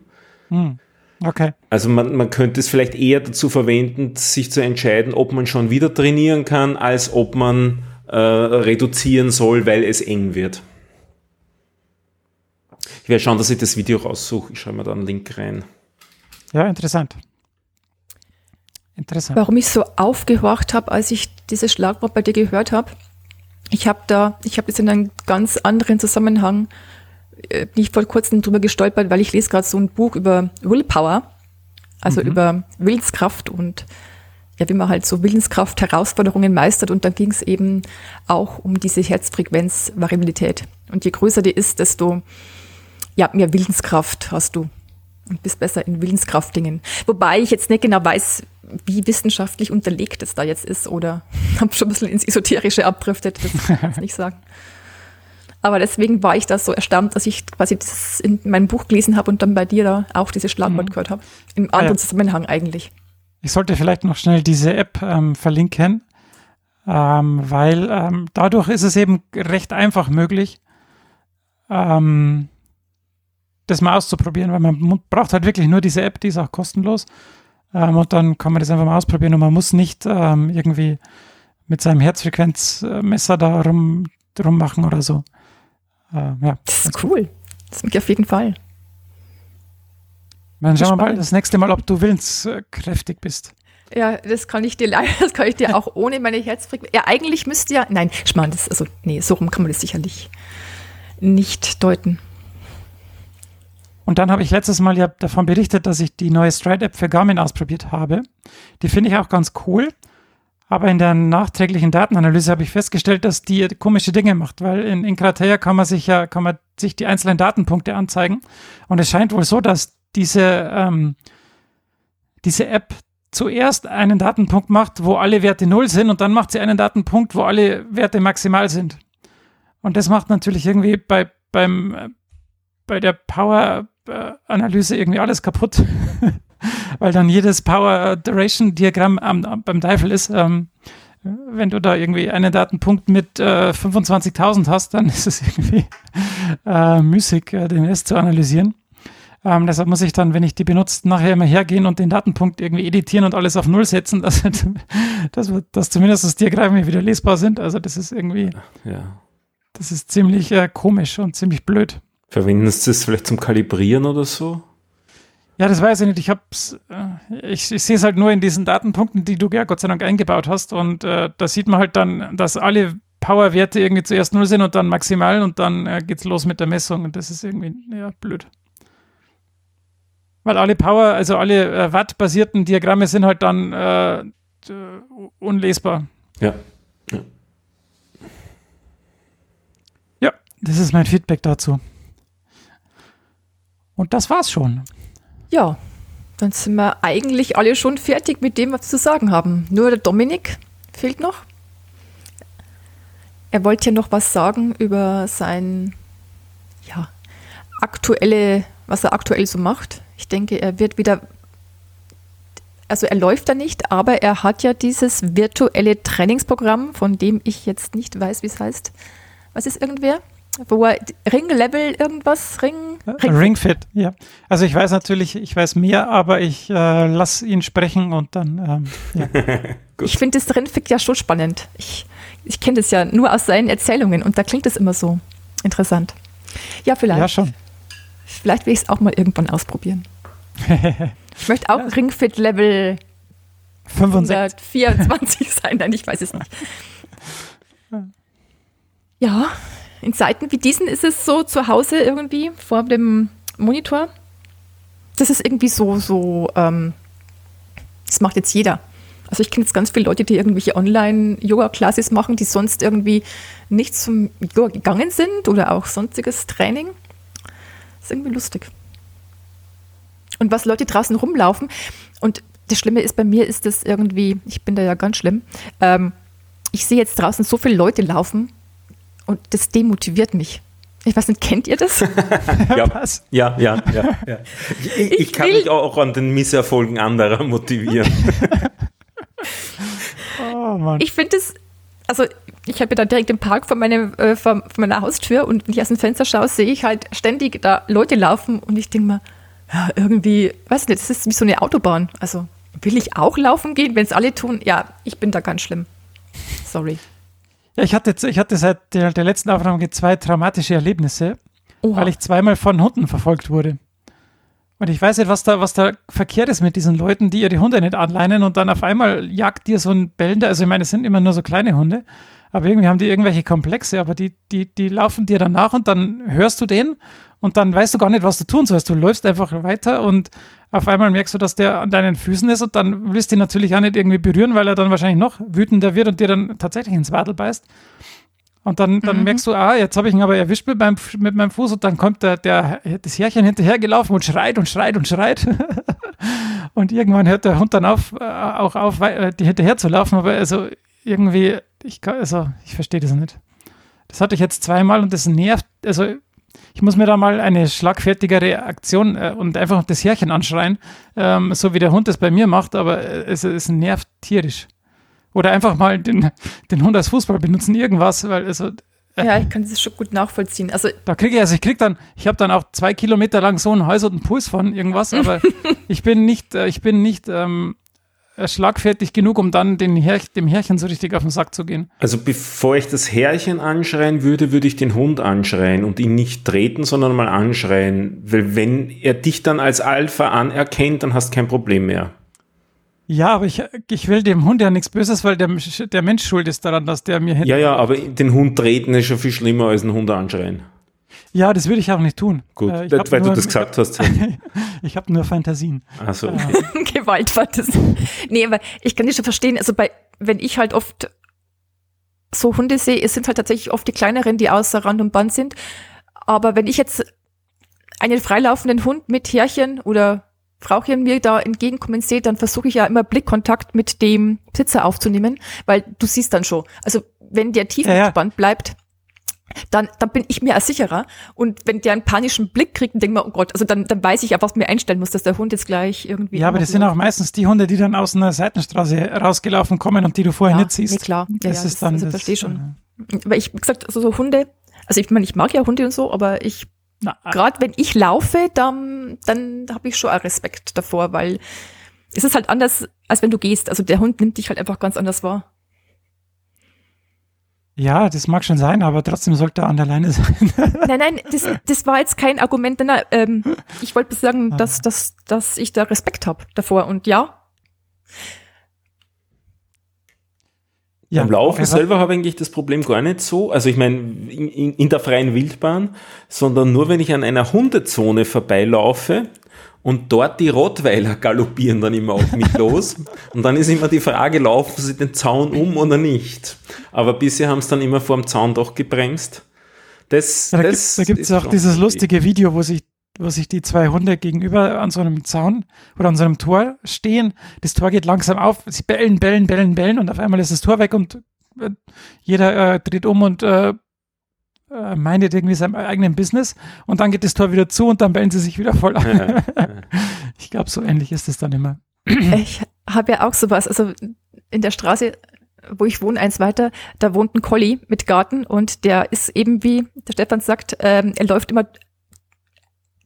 Hm. Okay. Also man, man könnte es vielleicht eher dazu verwenden, sich zu entscheiden, ob man schon wieder trainieren kann, als ob man äh, reduzieren soll, weil es eng wird. Ich werde schauen, dass ich das Video raussuche. Ich schreibe mir da einen Link rein. Ja, interessant. Interessant. Warum ich so aufgehorcht habe, als ich dieses Schlagwort bei dir gehört habe, ich habe da, ich habe jetzt in einem ganz anderen Zusammenhang, äh, bin ich vor kurzem drüber gestolpert, weil ich lese gerade so ein Buch über Willpower, also mhm. über Willenskraft und ja, wie man halt so Willenskraft Herausforderungen meistert und dann ging es eben auch um diese Herzfrequenzvariabilität. Und je größer die ist, desto ja, mehr Willenskraft hast du und bist besser in Willenskraftdingen. Wobei ich jetzt nicht genau weiß, wie wissenschaftlich unterlegt es da jetzt ist oder habe schon ein bisschen ins Esoterische abdriftet, das kann ich nicht sagen. Aber deswegen war ich da so erstaunt, dass ich quasi das in meinem Buch gelesen habe und dann bei dir da auch dieses Schlagwort mhm. gehört habe. Im anderen ah, ja. Zusammenhang eigentlich. Ich sollte vielleicht noch schnell diese App ähm, verlinken, ähm, weil ähm, dadurch ist es eben recht einfach möglich, ähm, das mal auszuprobieren, weil man braucht halt wirklich nur diese App, die ist auch kostenlos. Ähm, und dann kann man das einfach mal ausprobieren und man muss nicht ähm, irgendwie mit seinem Herzfrequenzmesser da rum, rummachen oder so. Äh, ja, das ist cool. Das ich auf jeden Fall. Dann schauen wir mal das nächste Mal, ob du willenskräftig bist. Ja, das kann ich dir leider, das kann ich dir auch ohne meine Herzfrequenz. Ja, eigentlich müsste ja, nein, Schmarrn, das, also, nee, so rum kann man das sicherlich nicht deuten. Und dann habe ich letztes Mal ja davon berichtet, dass ich die neue Stride-App für Garmin ausprobiert habe. Die finde ich auch ganz cool. Aber in der nachträglichen Datenanalyse habe ich festgestellt, dass die komische Dinge macht, weil in, in Kratea kann man sich ja, kann man sich die einzelnen Datenpunkte anzeigen. Und es scheint wohl so, dass diese, ähm, diese App zuerst einen Datenpunkt macht, wo alle Werte null sind und dann macht sie einen Datenpunkt, wo alle Werte maximal sind. Und das macht natürlich irgendwie bei, beim bei der Power-Analyse irgendwie alles kaputt, weil dann jedes Power-Duration-Diagramm beim Teufel ist. Ähm, wenn du da irgendwie einen Datenpunkt mit äh, 25.000 hast, dann ist es irgendwie äh, müßig, äh, den Rest zu analysieren. Ähm, deshalb muss ich dann, wenn ich die benutze, nachher immer hergehen und den Datenpunkt irgendwie editieren und alles auf Null setzen, dass, dass, dass zumindest das Diagramme wieder lesbar sind. Also das ist irgendwie, Ja. das ist ziemlich äh, komisch und ziemlich blöd. Verwenden Sie das vielleicht zum Kalibrieren oder so? Ja, das weiß ich nicht. Ich hab's, äh, ich, ich sehe es halt nur in diesen Datenpunkten, die du ja Gott sei Dank eingebaut hast. Und äh, da sieht man halt dann, dass alle Powerwerte irgendwie zuerst null sind und dann maximal und dann äh, geht's los mit der Messung. Und das ist irgendwie, ja, blöd. Weil alle Power, also alle äh, Watt-basierten Diagramme sind halt dann äh, äh, unlesbar. Ja. Ja, das ist mein Feedback dazu. Und das war's schon. Ja, dann sind wir eigentlich alle schon fertig mit dem, was wir zu sagen haben. Nur der Dominik fehlt noch. Er wollte ja noch was sagen über sein, ja, aktuelle, was er aktuell so macht. Ich denke, er wird wieder, also er läuft da nicht, aber er hat ja dieses virtuelle Trainingsprogramm, von dem ich jetzt nicht weiß, wie es heißt. Was ist irgendwer? Wo er Ring-Level irgendwas, Ring, Ring, Ringfit, ja. Also ich weiß natürlich, ich weiß mehr, aber ich äh, lasse ihn sprechen und dann, ähm, ja. Ich finde das Ringfit ja schon spannend. Ich, ich kenne das ja nur aus seinen Erzählungen und da klingt es immer so interessant. Ja, vielleicht. ja schon. Vielleicht will ich es auch mal irgendwann ausprobieren. Ich möchte auch Ringfit Level 65. 124 sein, nein, ich weiß es nicht. Ja, in Zeiten wie diesen ist es so zu Hause irgendwie vor dem Monitor. Das ist irgendwie so, so, ähm, das macht jetzt jeder. Also ich kenne jetzt ganz viele Leute, die irgendwelche Online-Yoga-Classes machen, die sonst irgendwie nicht zum Yoga gegangen sind oder auch sonstiges Training. Das ist irgendwie lustig. Und was Leute draußen rumlaufen, und das Schlimme ist bei mir, ist das irgendwie, ich bin da ja ganz schlimm, ähm, ich sehe jetzt draußen so viele Leute laufen und das demotiviert mich. Ich weiß nicht, kennt ihr das? Ja, Was? ja, ja. ja, ja. Ich, ich, Ich kann will- mich auch an den Misserfolgen anderer motivieren. Oh Mann. Ich finde es, also ich habe ja da direkt im Park vor, meinem, äh, vor, vor meiner Haustür und wenn ich aus dem Fenster schaue, sehe ich halt ständig da Leute laufen und ich denke mal, ja, irgendwie, weiß nicht, das ist wie so eine Autobahn. Also will ich auch laufen gehen, wenn es alle tun? Ja, ich bin da ganz schlimm. Sorry. Ja, ich hatte, jetzt- ich hatte seit der, der letzten Aufnahme zwei traumatische Erlebnisse, Oha. weil ich zweimal von Hunden verfolgt wurde. Und ich weiß nicht, was da, was da verkehrt ist mit diesen Leuten, die ihre Hunde nicht anleinen und dann auf einmal jagt dir so ein bellender, also ich meine, es sind immer nur so kleine Hunde, aber irgendwie haben die irgendwelche Komplexe, aber die, die, die laufen dir dann nach und dann hörst du den und dann weißt du gar nicht, was du tun sollst. Du läufst einfach weiter und auf einmal merkst du, dass der an deinen Füßen ist und dann willst du ihn natürlich auch nicht irgendwie berühren, weil er dann wahrscheinlich noch wütender wird und dir dann tatsächlich ins Wadel beißt. Und dann, dann merkst du, ah, jetzt habe ich ihn aber erwischt mit meinem, mit meinem Fuß und dann kommt der, der, das Härchen hinterhergelaufen und schreit und schreit und schreit. und irgendwann hört der Hund dann auf, äh, auch auf, äh, die hinterher zu laufen, aber also irgendwie, ich, also, ich verstehe das nicht. Das hatte ich jetzt zweimal und das nervt, also ich muss mir da mal eine schlagfertigere Aktion äh, und einfach das Härchen anschreien, ähm, so wie der Hund das bei mir macht, aber äh, es, es nervt tierisch. Oder einfach mal den, den Hund als Fußball benutzen, irgendwas, weil also Ja, ich kann das schon gut nachvollziehen. Also da kriege ich, also ich krieg dann, ich habe dann auch zwei Kilometer lang so einen Hals und einen Puls von irgendwas, aber ich bin nicht, äh, ich bin nicht ähm, äh, schlagfertig genug, um dann den Herr, dem Härchen so richtig auf den Sack zu gehen. Also bevor ich das Härchen anschreien würde, würde ich den Hund anschreien und ihn nicht treten, sondern mal anschreien. Weil wenn er dich dann als Alpha anerkennt, dann hast du kein Problem mehr. Ja, aber ich, ich will dem Hund ja nichts Böses, weil der, der Mensch schuld ist daran, dass der mir Ja, ja, aber den Hund treten ist schon viel schlimmer als einen Hund anschreien. Ja, das würde ich auch nicht tun. Gut, Äh, hab weil du nur- das gesagt hast. Ich habe nur Fantasien. Also, Ja. okay. Gewaltfantasie. Nee, aber ich kann das schon verstehen. Also bei, wenn ich halt oft so Hunde sehe, es sind halt tatsächlich oft die kleineren, die außer Rand und Band sind. Aber wenn ich jetzt einen freilaufenden Hund mit Härchen oder Frauchen mir da entgegenkommen sehe, dann versuche ich ja immer Blickkontakt mit dem Besitzer aufzunehmen, weil du siehst dann schon. Also wenn der tief Ja, ja. entspannt bleibt, dann, dann bin ich mir auch sicherer. Und wenn der einen panischen Blick kriegt und denkt mir, oh Gott, also dann, dann weiß ich ja, was mir einstellen muss, dass der Hund jetzt gleich irgendwie. Ja, aber das sind auch meistens die Hunde, die dann aus einer Seitenstraße rausgelaufen kommen und die du vorher ja, nicht siehst. Nee, klar. Ja, das ja, ist dann also das, verstehe schon. Aber ich, wie gesagt, also so Hunde, also ich meine, ich mag ja Hunde und so, aber ich, gerade wenn ich laufe, dann, dann habe ich schon auch Respekt davor, weil es ist halt anders, als wenn du gehst. Also der Hund nimmt dich halt einfach ganz anders wahr. Ja, das mag schon sein, aber trotzdem sollte er an der Leine sein. nein, nein, das, das war jetzt kein Argument. Nein, ähm, ich wollte sagen, dass, dass, dass ich da Respekt habe davor. Und ja. Ja, Beim Laufen selber habe ich eigentlich das Problem gar nicht so. Also ich meine, in, in, der freien Wildbahn, sondern nur wenn ich an einer Hundezone vorbeilaufe und dort die Rottweiler galoppieren dann immer auf mich los. Und dann ist immer die Frage, laufen sie den Zaun um oder nicht? Aber bisher haben sie dann immer vor dem Zaun doch gebremst. Das, da das gibt es auch dieses lustige Video, wo sich, wo sich die zwei Hunde gegenüber an so einem Zaun oder an so einem Tor stehen. Das Tor geht langsam auf, sie bellen, bellen, bellen, bellen und auf einmal ist das Tor weg und äh, jeder äh, dreht um und äh, äh, irgendwie seinem eigenen Business und dann geht das Tor wieder zu und dann bellen sie sich wieder voll an. Ich glaube, so ähnlich ist es dann immer. Ich habe ja auch sowas, also in der Straße, wo ich wohne, eins weiter, da wohnt ein Collie mit Garten und der ist eben wie der Stefan sagt, ähm, er läuft immer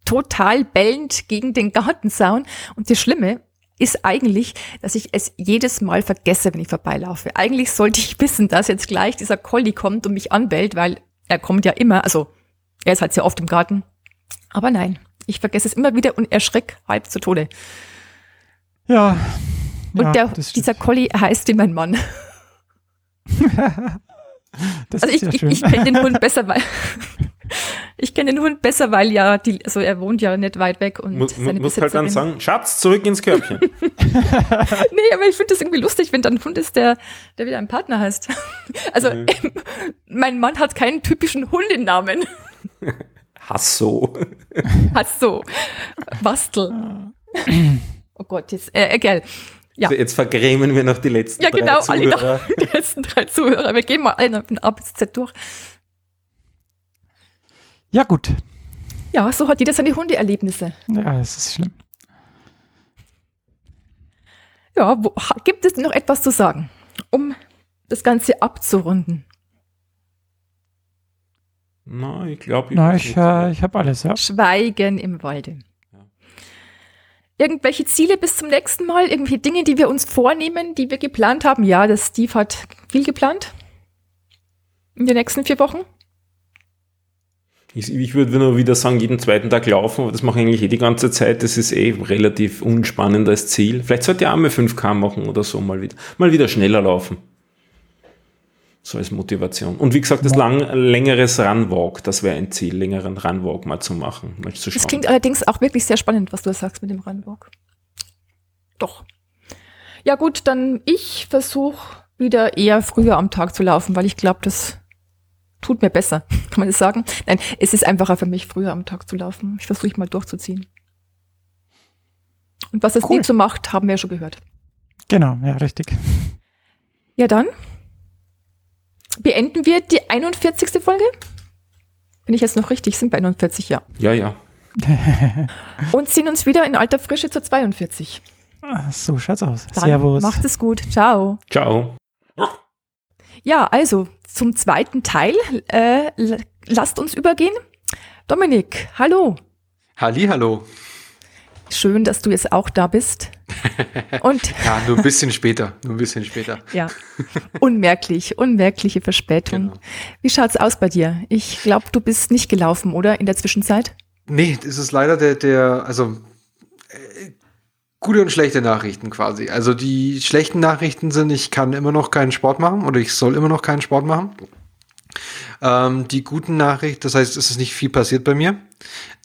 total bellend gegen den Gartenzaun und das Schlimme ist eigentlich, dass ich es jedes Mal vergesse, wenn ich vorbeilaufe. Eigentlich sollte ich wissen, dass jetzt gleich dieser Collie kommt und mich anbellt, weil er kommt ja immer, also er ist halt sehr oft im Garten. Aber nein, ich vergesse es immer wieder und erschreck halb zu Tode. Ja. Und ja, der, dieser Collie heißt wie mein Mann. also ich, ich, ich kenne den Hund besser, weil ich kenne den Hund besser, weil ja die, also er wohnt ja nicht weit weg und muss, seine muss halt dann sagen, Schatz, zurück ins Körbchen. nee, aber ich finde das irgendwie lustig, wenn da ein Hund ist, der, der wieder ein Partner heißt. Also mhm. mein Mann hat keinen typischen Hundennamen. Hasso. Hasso. Bastel. oh Gott, jetzt, äh, egal. Ja. Jetzt vergrämen wir noch die letzten ja, genau, drei Zuhörer. Alle die letzten drei Zuhörer. Wir gehen mal einen von A bis Z durch. Ja, gut. Ja, so hat jeder seine Hundeerlebnisse. Ja, das ist schlimm. Ja, wo, gibt es noch etwas zu sagen, um das Ganze abzurunden? Na, ich glaube, ich, Na, ich, äh, ich habe alles, ja. Schweigen im Walde. Irgendwelche Ziele bis zum nächsten Mal? Irgendwelche Dinge, die wir uns vornehmen, die wir geplant haben? Ja, der Steve hat viel geplant. In den nächsten vier Wochen? Ich, ich würde nur wieder sagen, jeden zweiten Tag laufen, aber das mache ich eigentlich eh die ganze Zeit. Das ist eh relativ unspannend als Ziel. Vielleicht sollte ich auch mal 5K machen oder so mal wieder. Mal wieder schneller laufen. So als Motivation. Und wie gesagt, das lang, längeres Runwalk, das wäre ein Ziel, längeren Runwalk mal zu machen, mal zu schauen. Das klingt allerdings auch wirklich sehr spannend, was du sagst mit dem Runwalk. Doch. Ja gut, dann ich versuche wieder eher früher am Tag zu laufen, weil ich glaube, das tut mir besser. Kann man das sagen? Nein, es ist einfacher für mich, früher am Tag zu laufen. Ich versuche mal durchzuziehen. Und was es cool. so macht, haben wir ja schon gehört. Genau, ja, richtig. Ja, dann beenden wir die 41. Folge. Wenn ich jetzt noch richtig sind bei 41, ja. Ja, ja. Und sehen uns wieder in alter Frische zur 42. Ah, so schaut's aus. Dann Servus. Macht es gut. Ciao. Ciao. Ja, also zum zweiten Teil. Äh, lasst uns übergehen. Dominik, hallo. Halli, hallo. Schön, dass du jetzt auch da bist. Und ja, nur ein bisschen später, nur ein bisschen später. Ja, unmerklich, unmerkliche Verspätung. Genau. Wie schaut's aus bei dir? Ich glaube, du bist nicht gelaufen, oder in der Zwischenzeit? Nee, das ist leider der, der, also äh, gute und schlechte Nachrichten quasi. Also die schlechten Nachrichten sind, ich kann immer noch keinen Sport machen oder ich soll immer noch keinen Sport machen. Ähm, die guten Nachrichten, das heißt, es ist nicht viel passiert bei mir.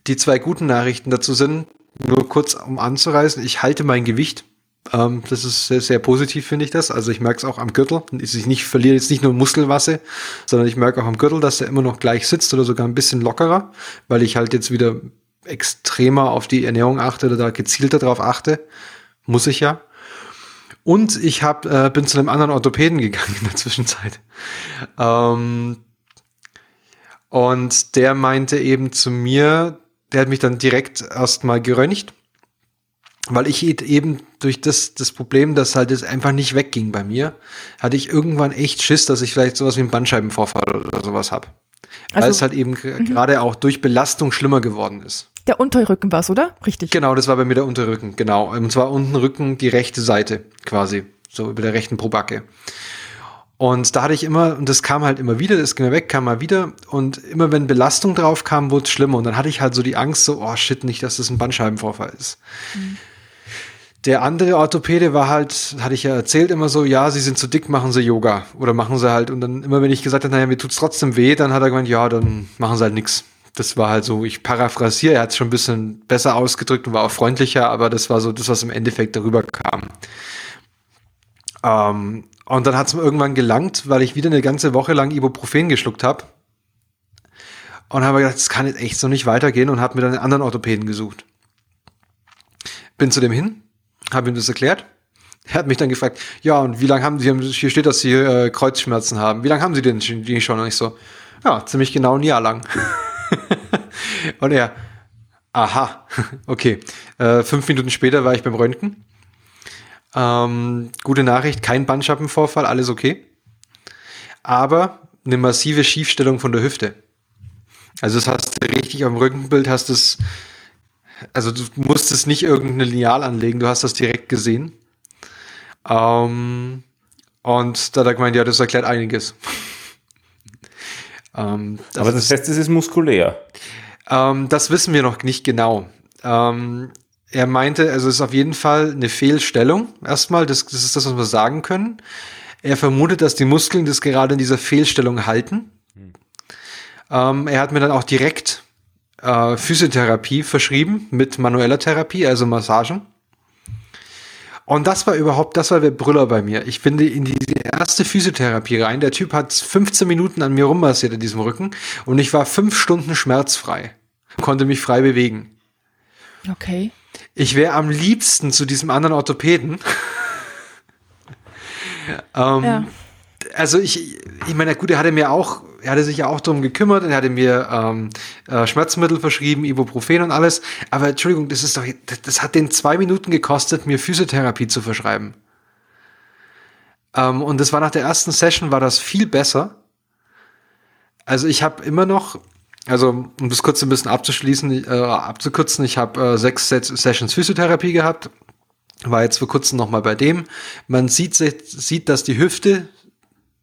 Die zwei guten Nachrichten dazu sind, nur kurz um anzureißen, ich halte mein Gewicht. Ähm, das ist sehr, sehr positiv, finde ich das. Also ich merke es auch am Gürtel. Ich nicht verliere jetzt nicht nur Muskelmasse, sondern ich merke auch am Gürtel, dass er immer noch gleich sitzt oder sogar ein bisschen lockerer, weil ich halt jetzt wieder extremer auf die Ernährung achte oder da gezielter drauf achte. Muss ich ja. Und ich hab, äh, bin zu einem anderen Orthopäden gegangen in der Zwischenzeit. Ähm, Und der meinte eben zu mir, der hat mich dann direkt erstmal geröntgt, weil ich eben durch das, das Problem, dass halt es einfach nicht wegging bei mir, hatte ich irgendwann echt Schiss, dass ich vielleicht sowas wie einen Bandscheibenvorfall oder sowas habe. Weil Also- es halt eben gerade auch durch Belastung schlimmer geworden ist. Der Unterrücken war's, oder? Richtig. Genau, das war bei mir der Unterrücken, genau. Und zwar unten Rücken, die rechte Seite quasi, so über der rechten Probacke. Und da hatte ich immer, und das kam halt immer wieder, das ging mir weg, kam mal wieder. Und immer wenn Belastung drauf kam, wurde es schlimmer. Und dann hatte ich halt so die Angst, so, oh shit, nicht, dass das ein Bandscheibenvorfall ist. Der andere Orthopäde war halt, hatte ich ja erzählt, immer so, ja, sie sind zu dick, machen sie Yoga. Oder machen sie halt, und dann immer wenn ich gesagt habe, naja, mir tut's trotzdem weh, dann hat er gemeint, ja, dann machen sie halt nix. Das war halt so, ich paraphrasiere, er hat es schon ein bisschen besser ausgedrückt und war auch freundlicher, aber das war so das, was im Endeffekt darüber kam. Ähm, und dann hat es mir irgendwann gelangt, weil ich wieder eine ganze Woche lang Ibuprofen geschluckt habe. Und habe gedacht, das kann jetzt echt so nicht weitergehen und habe mir dann einen anderen Orthopäden gesucht. Bin zu dem hin, habe ihm das erklärt. Er hat mich dann gefragt, ja, und wie lange haben Sie, hier steht, dass Sie äh, Kreuzschmerzen haben. Wie lange haben Sie denn die schon? Und ich so, ja, ziemlich genau ein Jahr lang. und er, aha, okay. Äh, fünf Minuten später war ich beim Röntgen. Ähm, gute Nachricht, kein Bandscheibenvorfall, alles okay. Aber eine massive Schiefstellung von der Hüfte. Also das hast du richtig am Rückenbild, hast es, also du musstest nicht irgendeine Lineal anlegen, du hast das direkt gesehen. Ähm, und da hat er gemeint, ja, das erklärt einiges. ähm, das Aber das heißt, es ist muskulär. ähm, das wissen wir noch nicht genau. Ähm, er meinte, also es ist auf jeden Fall eine Fehlstellung. Erstmal, das, das ist das, was wir sagen können. Er vermutet, dass die Muskeln das gerade in dieser Fehlstellung halten. Ähm, er hat mir dann auch direkt äh, Physiotherapie verschrieben mit manueller Therapie, also Massagen. Und das war überhaupt, das war der Brüller bei mir. Ich bin in die erste Physiotherapie rein. Der Typ hat 15 Minuten an mir rummassiert in diesem Rücken und ich war fünf Stunden schmerzfrei. Konnte mich frei bewegen. Okay. Ich wäre am liebsten zu diesem anderen Orthopäden. ähm, Ja. Also ich, ich meine, gut, er hatte mir auch, er hatte sich ja auch darum gekümmert, er hatte mir ähm, äh, Schmerzmittel verschrieben, Ibuprofen und alles. Aber Entschuldigung, das ist doch, das, das hat den zwei Minuten gekostet, mir Physiotherapie zu verschreiben. Ähm, und das war nach der ersten Session war das viel besser. Also ich habe immer noch, also um das kurz ein bisschen abzuschließen, äh, abzukürzen, ich habe äh, sechs Set Sessions Physiotherapie gehabt, war jetzt vor kurzem noch mal bei dem. Man sieht, sieht, dass die Hüfte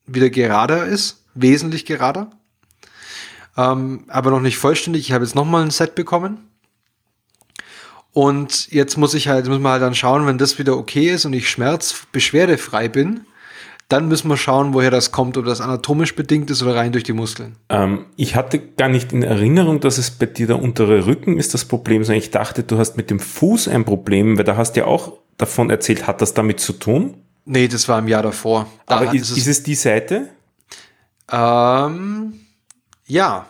wieder gerader ist, wesentlich gerader, ähm, aber noch nicht vollständig. Ich habe jetzt noch mal ein Set bekommen. Und jetzt muss ich halt, müssen wir halt dann schauen, wenn das wieder okay ist und ich schmerzbeschwerdefrei bin, dann müssen wir schauen, woher das kommt, ob das anatomisch bedingt ist oder rein durch die Muskeln. Ähm, ich hatte gar nicht in Erinnerung, dass es bei dir der untere Rücken ist das Problem, sondern ich dachte, du hast mit dem Fuß ein Problem, weil da hast du ja auch davon erzählt, hat das damit zu tun? Nee, das war im Jahr davor. Da Aber ist, ist es die Seite? Ähm, ja,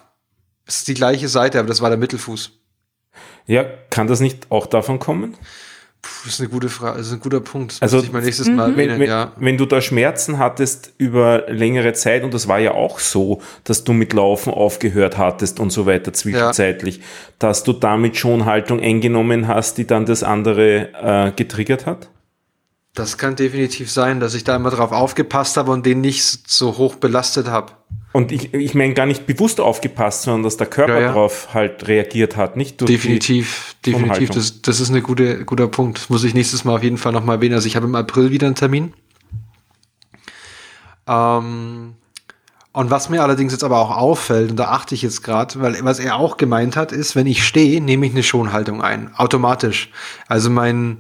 es ist die gleiche Seite, aber das war der Mittelfuß. Ja, kann das nicht auch davon kommen? Puh, das ist eine gute Frage, das ist ein guter Punkt. Das Also, ich mal nächstes Mal Wenn, erwähnen, wenn, ja. wenn du da Schmerzen hattest über längere Zeit, und das war ja auch so, dass du mit Laufen aufgehört hattest und so weiter zwischenzeitlich, dass du damit schon Haltung eingenommen hast, die dann das andere äh, getriggert hat? Das kann definitiv sein, dass ich da immer drauf aufgepasst habe und den nicht so hoch belastet habe. Und ich, ich meine gar nicht bewusst aufgepasst, sondern dass der Körper Ja, ja. drauf halt reagiert hat, nicht durch Definitiv, definitiv. Das, das ist ein gute, guter Punkt. Das muss ich nächstes Mal auf jeden Fall nochmal erwähnen. Also ich habe im April wieder einen Termin. Ähm, und was mir allerdings jetzt aber auch auffällt, und da achte ich jetzt gerade, weil was er auch gemeint hat, ist, wenn ich stehe, nehme ich eine Schonhaltung ein. Automatisch. Also mein,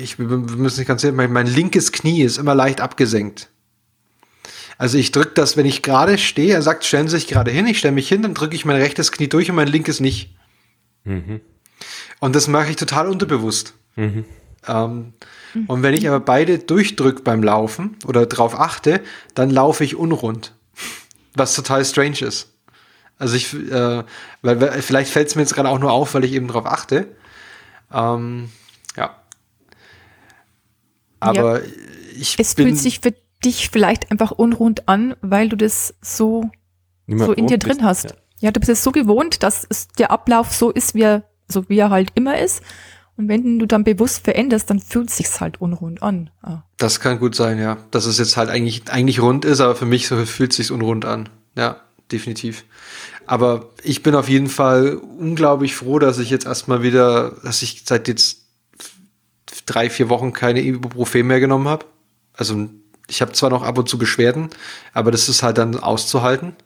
ich, wir müssen nicht ganz sehen, mein, mein linkes Knie ist immer leicht abgesenkt. Also ich drücke das, wenn ich gerade stehe, er sagt, stellen Sie sich gerade hin, ich stelle mich hin, dann drücke ich mein rechtes Knie durch und mein linkes nicht. Und das mache ich total unterbewusst. Ähm, und wenn ich aber beide durchdrück beim Laufen oder drauf achte, dann laufe ich unrund. Was total strange ist. Also ich, äh, weil, weil vielleicht fällt es mir jetzt gerade auch nur auf, weil ich eben drauf achte. Ähm, ja. Aber ich Es bin, fühlt sich für dich vielleicht einfach unrund an, weil du das so so in dir drin bist. hast. Ja. ja. du bist es so gewohnt, dass es, der Ablauf so ist, wie er, so wie er halt immer ist. Und wenn du dann bewusst veränderst, dann fühlt es sich halt unrund an. Ah. Das kann gut sein, ja. Dass es jetzt halt eigentlich, eigentlich rund ist, aber für mich so fühlt es sich unrund an. Ja, definitiv. Aber ich bin auf jeden Fall unglaublich froh, dass ich jetzt erstmal wieder, dass ich seit jetzt drei, vier Wochen keine Ibuprofen mehr genommen habe. Also ich habe zwar noch ab und zu Beschwerden, aber das ist halt dann auszuhalten.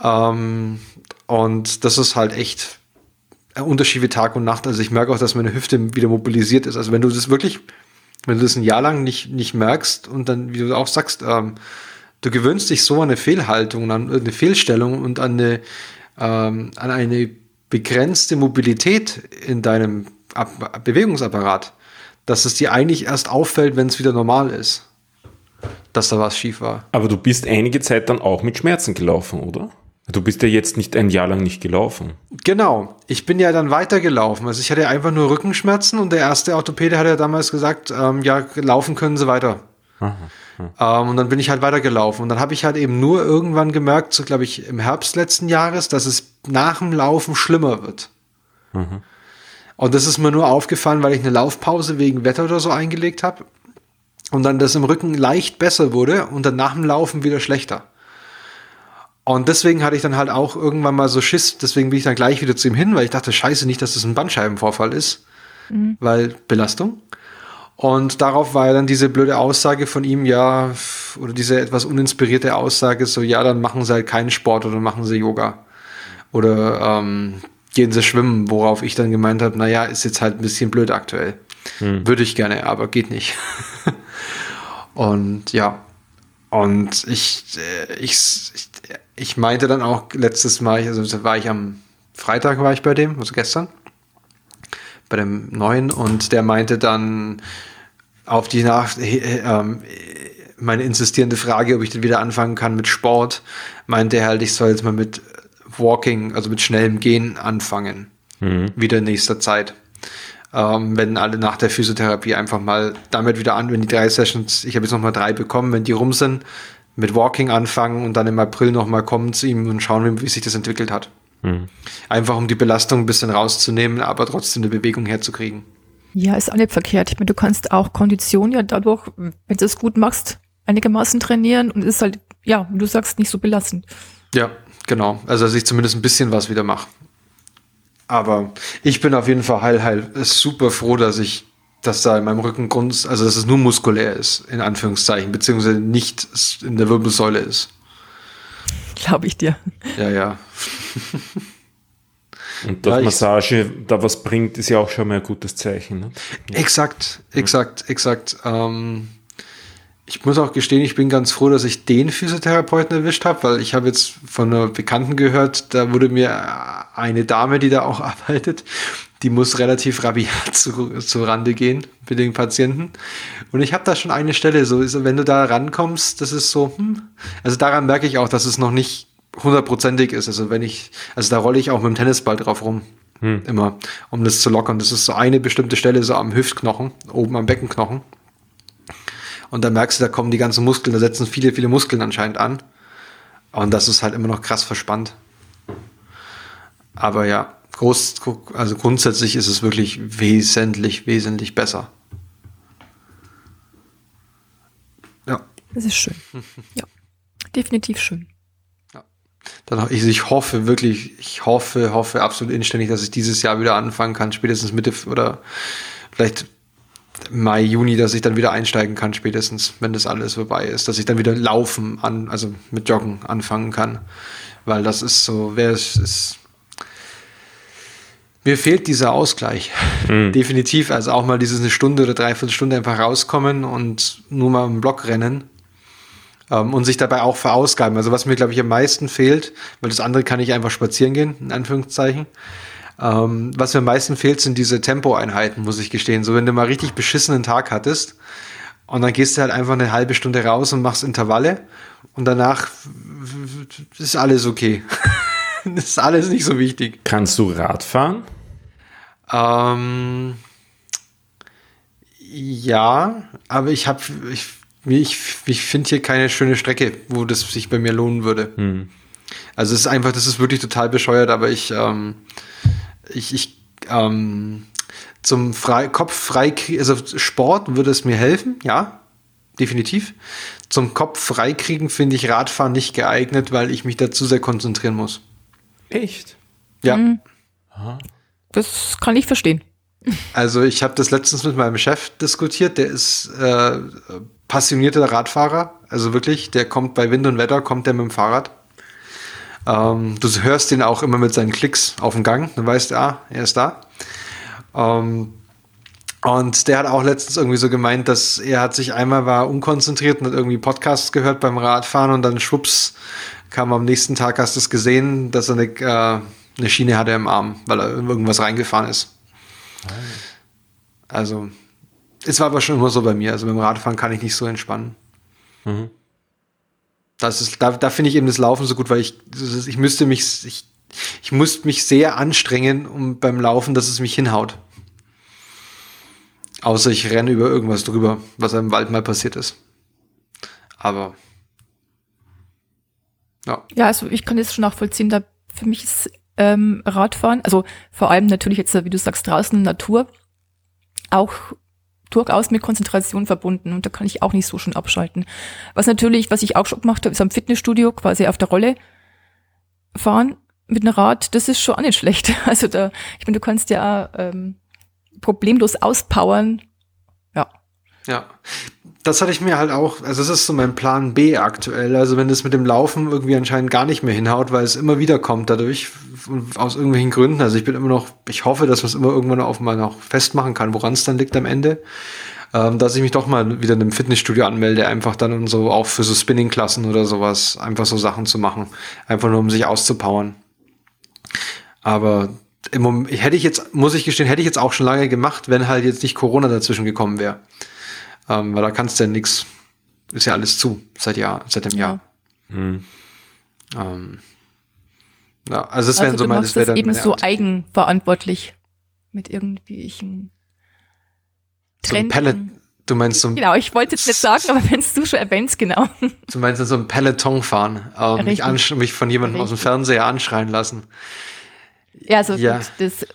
Ähm, und das ist halt echt Unterschied wie Tag und Nacht. Also ich merke auch, dass meine Hüfte wieder mobilisiert ist. Also wenn du das wirklich, wenn du das ein Jahr lang nicht, nicht merkst und dann, wie du auch sagst, ähm, du gewöhnst dich so an eine Fehlhaltung, an eine Fehlstellung und an eine, ähm, an eine begrenzte Mobilität in deinem Ab Bewegungsapparat, dass es dir eigentlich erst auffällt, wenn es wieder normal ist, dass da was schief war. Aber du bist einige Zeit dann auch mit Schmerzen gelaufen, oder? Du bist ja jetzt nicht ein Jahr lang nicht gelaufen. Genau. Ich bin ja dann weitergelaufen. Also ich hatte einfach nur Rückenschmerzen und der erste Orthopäde hat ja damals gesagt, ähm, ja, laufen können Sie weiter. Aha, aha. Ähm, und dann bin ich halt weitergelaufen. Und dann habe ich halt eben nur irgendwann gemerkt, so glaube ich im Herbst letzten Jahres, dass es nach dem Laufen schlimmer wird. Aha. Und das ist mir nur aufgefallen, weil ich eine Laufpause wegen Wetter oder so eingelegt habe. Und dann das im Rücken leicht besser wurde und dann nach dem Laufen wieder schlechter. Und deswegen hatte ich dann halt auch irgendwann mal so Schiss, deswegen bin ich dann gleich wieder zu ihm hin, weil ich dachte, scheiße, nicht, dass das ein Bandscheibenvorfall ist, mhm. weil Belastung. Und darauf war ja dann diese blöde Aussage von ihm, ja, oder diese etwas uninspirierte Aussage, so, ja, dann machen sie halt keinen Sport oder machen sie Yoga. Oder ähm, gehen sie schwimmen, worauf ich dann gemeint habe, naja, ist jetzt halt ein bisschen blöd aktuell. Mhm. Würde ich gerne, aber geht nicht. und ja, und ich, äh, ich, ich, ich meinte dann auch letztes Mal, also war ich am Freitag war ich bei dem, also gestern, bei dem neuen und der meinte dann auf die nach äh, äh, meine insistierende Frage, ob ich dann wieder anfangen kann mit Sport, meinte er halt, ich soll jetzt mal mit Walking, also mit schnellem Gehen anfangen. Mhm. Wieder in nächster Zeit ähm, wenn alle nach der Physiotherapie einfach mal damit wieder an, wenn die drei Sessions, ich habe jetzt nochmal drei bekommen, wenn die rum sind, mit Walking anfangen und dann im April nochmal kommen zu ihm und schauen, wie sich das entwickelt hat. Mhm. Einfach um die Belastung ein bisschen rauszunehmen, aber trotzdem eine Bewegung herzukriegen. Ja, ist auch nicht verkehrt. Ich meine, du kannst auch Kondition ja dadurch, wenn du es gut machst, einigermaßen trainieren und ist halt, ja, du sagst, nicht so belastend. Ja, genau. Also, dass ich zumindest ein bisschen was wieder mache. Aber ich bin auf jeden Fall heil, heil super froh, dass ich, dass da in meinem Rücken Grund, also dass es nur muskulär ist, in Anführungszeichen, beziehungsweise nicht in der Wirbelsäule ist. Glaube ich dir. Ja, ja. Und dass ja, Massage da was bringt, ist ja auch schon mal ein gutes Zeichen. Ne? Exakt, exakt, exakt. Ähm, ich muss auch gestehen, ich bin ganz froh, dass ich den Physiotherapeuten erwischt habe, weil ich habe jetzt von einer Bekannten gehört, da wurde mir eine Dame, die da auch arbeitet, die muss relativ rabiat zu, zu Rande gehen mit den Patienten. Und ich habe da schon eine Stelle, so ist, wenn du da rankommst, das ist so, hm. also daran merke ich auch, dass es noch nicht hundertprozentig ist. Also wenn ich, also da rolle ich auch mit dem Tennisball drauf rum. Hm. Immer, um das zu lockern. Das ist so eine bestimmte Stelle, so am Hüftknochen, oben am Beckenknochen. Und dann merkst du, da kommen die ganzen Muskeln, da setzen viele, viele Muskeln anscheinend an. Und das ist halt immer noch krass verspannt. Aber ja, groß, also grundsätzlich ist es wirklich wesentlich, wesentlich besser. Ja. Das ist schön. Ja, definitiv schön. Ja. Dann, ich, ich hoffe wirklich, ich hoffe, hoffe absolut inständig, dass ich dieses Jahr wieder anfangen kann, spätestens Mitte oder vielleicht Mai, Juni, dass ich dann wieder einsteigen kann, spätestens, wenn das alles vorbei ist, dass ich dann wieder laufen an, also mit Joggen anfangen kann. Weil das ist so, wer es ist. Mir fehlt dieser Ausgleich. Mhm. Definitiv. Also auch mal dieses eine Stunde oder dreiviertel Stunde einfach rauskommen und nur mal im Block rennen. Ähm, und sich dabei auch verausgaben. Also was mir, glaube ich, am meisten fehlt, weil das andere kann ich einfach spazieren gehen, in Anführungszeichen. Ähm, was mir am meisten fehlt, sind diese Tempoeinheiten, muss ich gestehen. So, wenn du mal richtig beschissenen Tag hattest und dann gehst du halt einfach eine halbe Stunde raus und machst Intervalle und danach ist alles okay. das ist alles nicht so wichtig. Kannst du Rad fahren? Ähm, ja, aber ich habe, ich, ich, ich finde hier keine schöne Strecke, wo das sich bei mir lohnen würde. Hm. Also es ist einfach, das ist wirklich total bescheuert, aber ich, ähm, ich, ich, ähm, zum frei, Kopf frei, also Sport würde es mir helfen, ja, definitiv. Zum Kopf freikriegen finde ich Radfahren nicht geeignet, weil ich mich dazu sehr konzentrieren muss. Echt? Ja. Mhm. Das kann ich verstehen. Also ich habe das letztens mit meinem Chef diskutiert, der ist äh, passionierter Radfahrer, also wirklich, der kommt bei Wind und Wetter, kommt der mit dem Fahrrad. Ähm, du hörst ihn auch immer mit seinen Klicks auf dem Gang, dann weißt du, ah, er ist da. Ähm, und der hat auch letztens irgendwie so gemeint, dass er hat sich einmal war unkonzentriert und hat irgendwie Podcasts gehört beim Radfahren und dann schwupps kam am nächsten Tag, hast du es gesehen, dass er eine, äh, eine Schiene hatte im Arm, weil er irgendwas reingefahren ist. Also, es war aber schon immer so bei mir. Also beim Radfahren kann ich nicht so entspannen. Mhm. Das ist, da, da finde ich eben das Laufen so gut, weil ich, ich müsste mich, ich, ich muss mich sehr anstrengen, um beim Laufen, dass es mich hinhaut. Außer ich renne über irgendwas drüber, was im Wald mal passiert ist. Aber ja. Ja, also ich kann das schon nachvollziehen. Da für mich ist ähm, Radfahren, also vor allem natürlich jetzt, wie du sagst, draußen Natur, auch durchaus mit Konzentration verbunden und da kann ich auch nicht so schon abschalten. Was natürlich, was ich auch schon gemacht habe, ist am Fitnessstudio quasi auf der Rolle fahren mit einem Rad, das ist schon auch nicht schlecht. Also da, ich meine, du kannst ja ähm, problemlos auspowern. Ja. Ja. Das hatte ich mir halt auch, also das ist so mein Plan B aktuell. Also wenn es mit dem Laufen irgendwie anscheinend gar nicht mehr hinhaut, weil es immer wieder kommt dadurch, aus irgendwelchen Gründen. Also ich bin immer noch, ich hoffe, dass man es immer irgendwann auf mal noch festmachen kann, woran es dann liegt am Ende. Ähm, dass ich mich doch mal wieder in einem Fitnessstudio anmelde, einfach dann und so auch für so Spinning-Klassen oder sowas, einfach so Sachen zu machen. Einfach nur um sich auszupowern. Aber im Moment, hätte ich jetzt, muss ich gestehen, hätte ich jetzt auch schon lange gemacht, wenn halt jetzt nicht Corona dazwischen gekommen wäre. Ähm, weil da kannst du ja nichts, ist ja alles zu seit Jahr, seit dem Jahr. Mhm. Ähm, ja, also es wäre also so meine, das wäre dann eben so Art. eigenverantwortlich mit irgendwelchen so ein. Pellet, du meinst so ein, Genau, ich wollte jetzt nicht sagen, aber wenn du schon erwähnst, genau. du meinst so ein Peloton fahren, ähm, mich, Richtig. ansch- mich von jemandem aus dem Richtig. Fernseher anschreien lassen. Ja, also Ja. gut, das,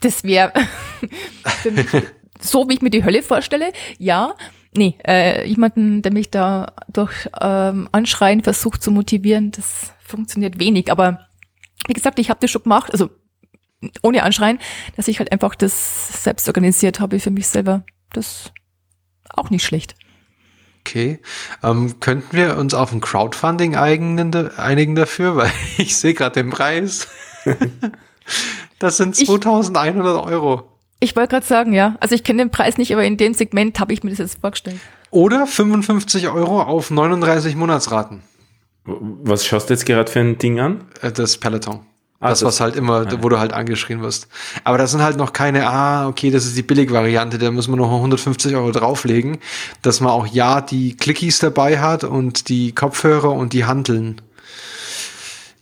das wäre so, wie ich mir die Hölle vorstelle. Ja, nee, äh, jemanden, der mich da durch ähm, Anschreien versucht zu motivieren, das funktioniert wenig. Aber wie gesagt, ich habe das schon gemacht, also ohne Anschreien, dass ich halt einfach das selbst organisiert habe für mich selber. Das auch nicht schlecht. Okay. Ähm, könnten wir uns auf ein Crowdfunding einigen, dafür? Weil ich sehe gerade den Preis. das sind Ich- 2100 Euro. Ich wollte gerade sagen, ja. Also ich kenne den Preis nicht, aber in dem Segment habe ich mir das jetzt vorgestellt. Oder 55 Euro auf 39 Monatsraten. Was schaust du jetzt gerade für ein Ding an? Äh, Das Peloton. Ah, das, das- was halt immer, ja. wo du halt angeschrien wirst. Aber das sind halt noch keine, ah, okay, das ist die Billigvariante, da muss man noch 150 Euro drauflegen, dass man auch ja die Clickies dabei hat und die Kopfhörer und die Hanteln.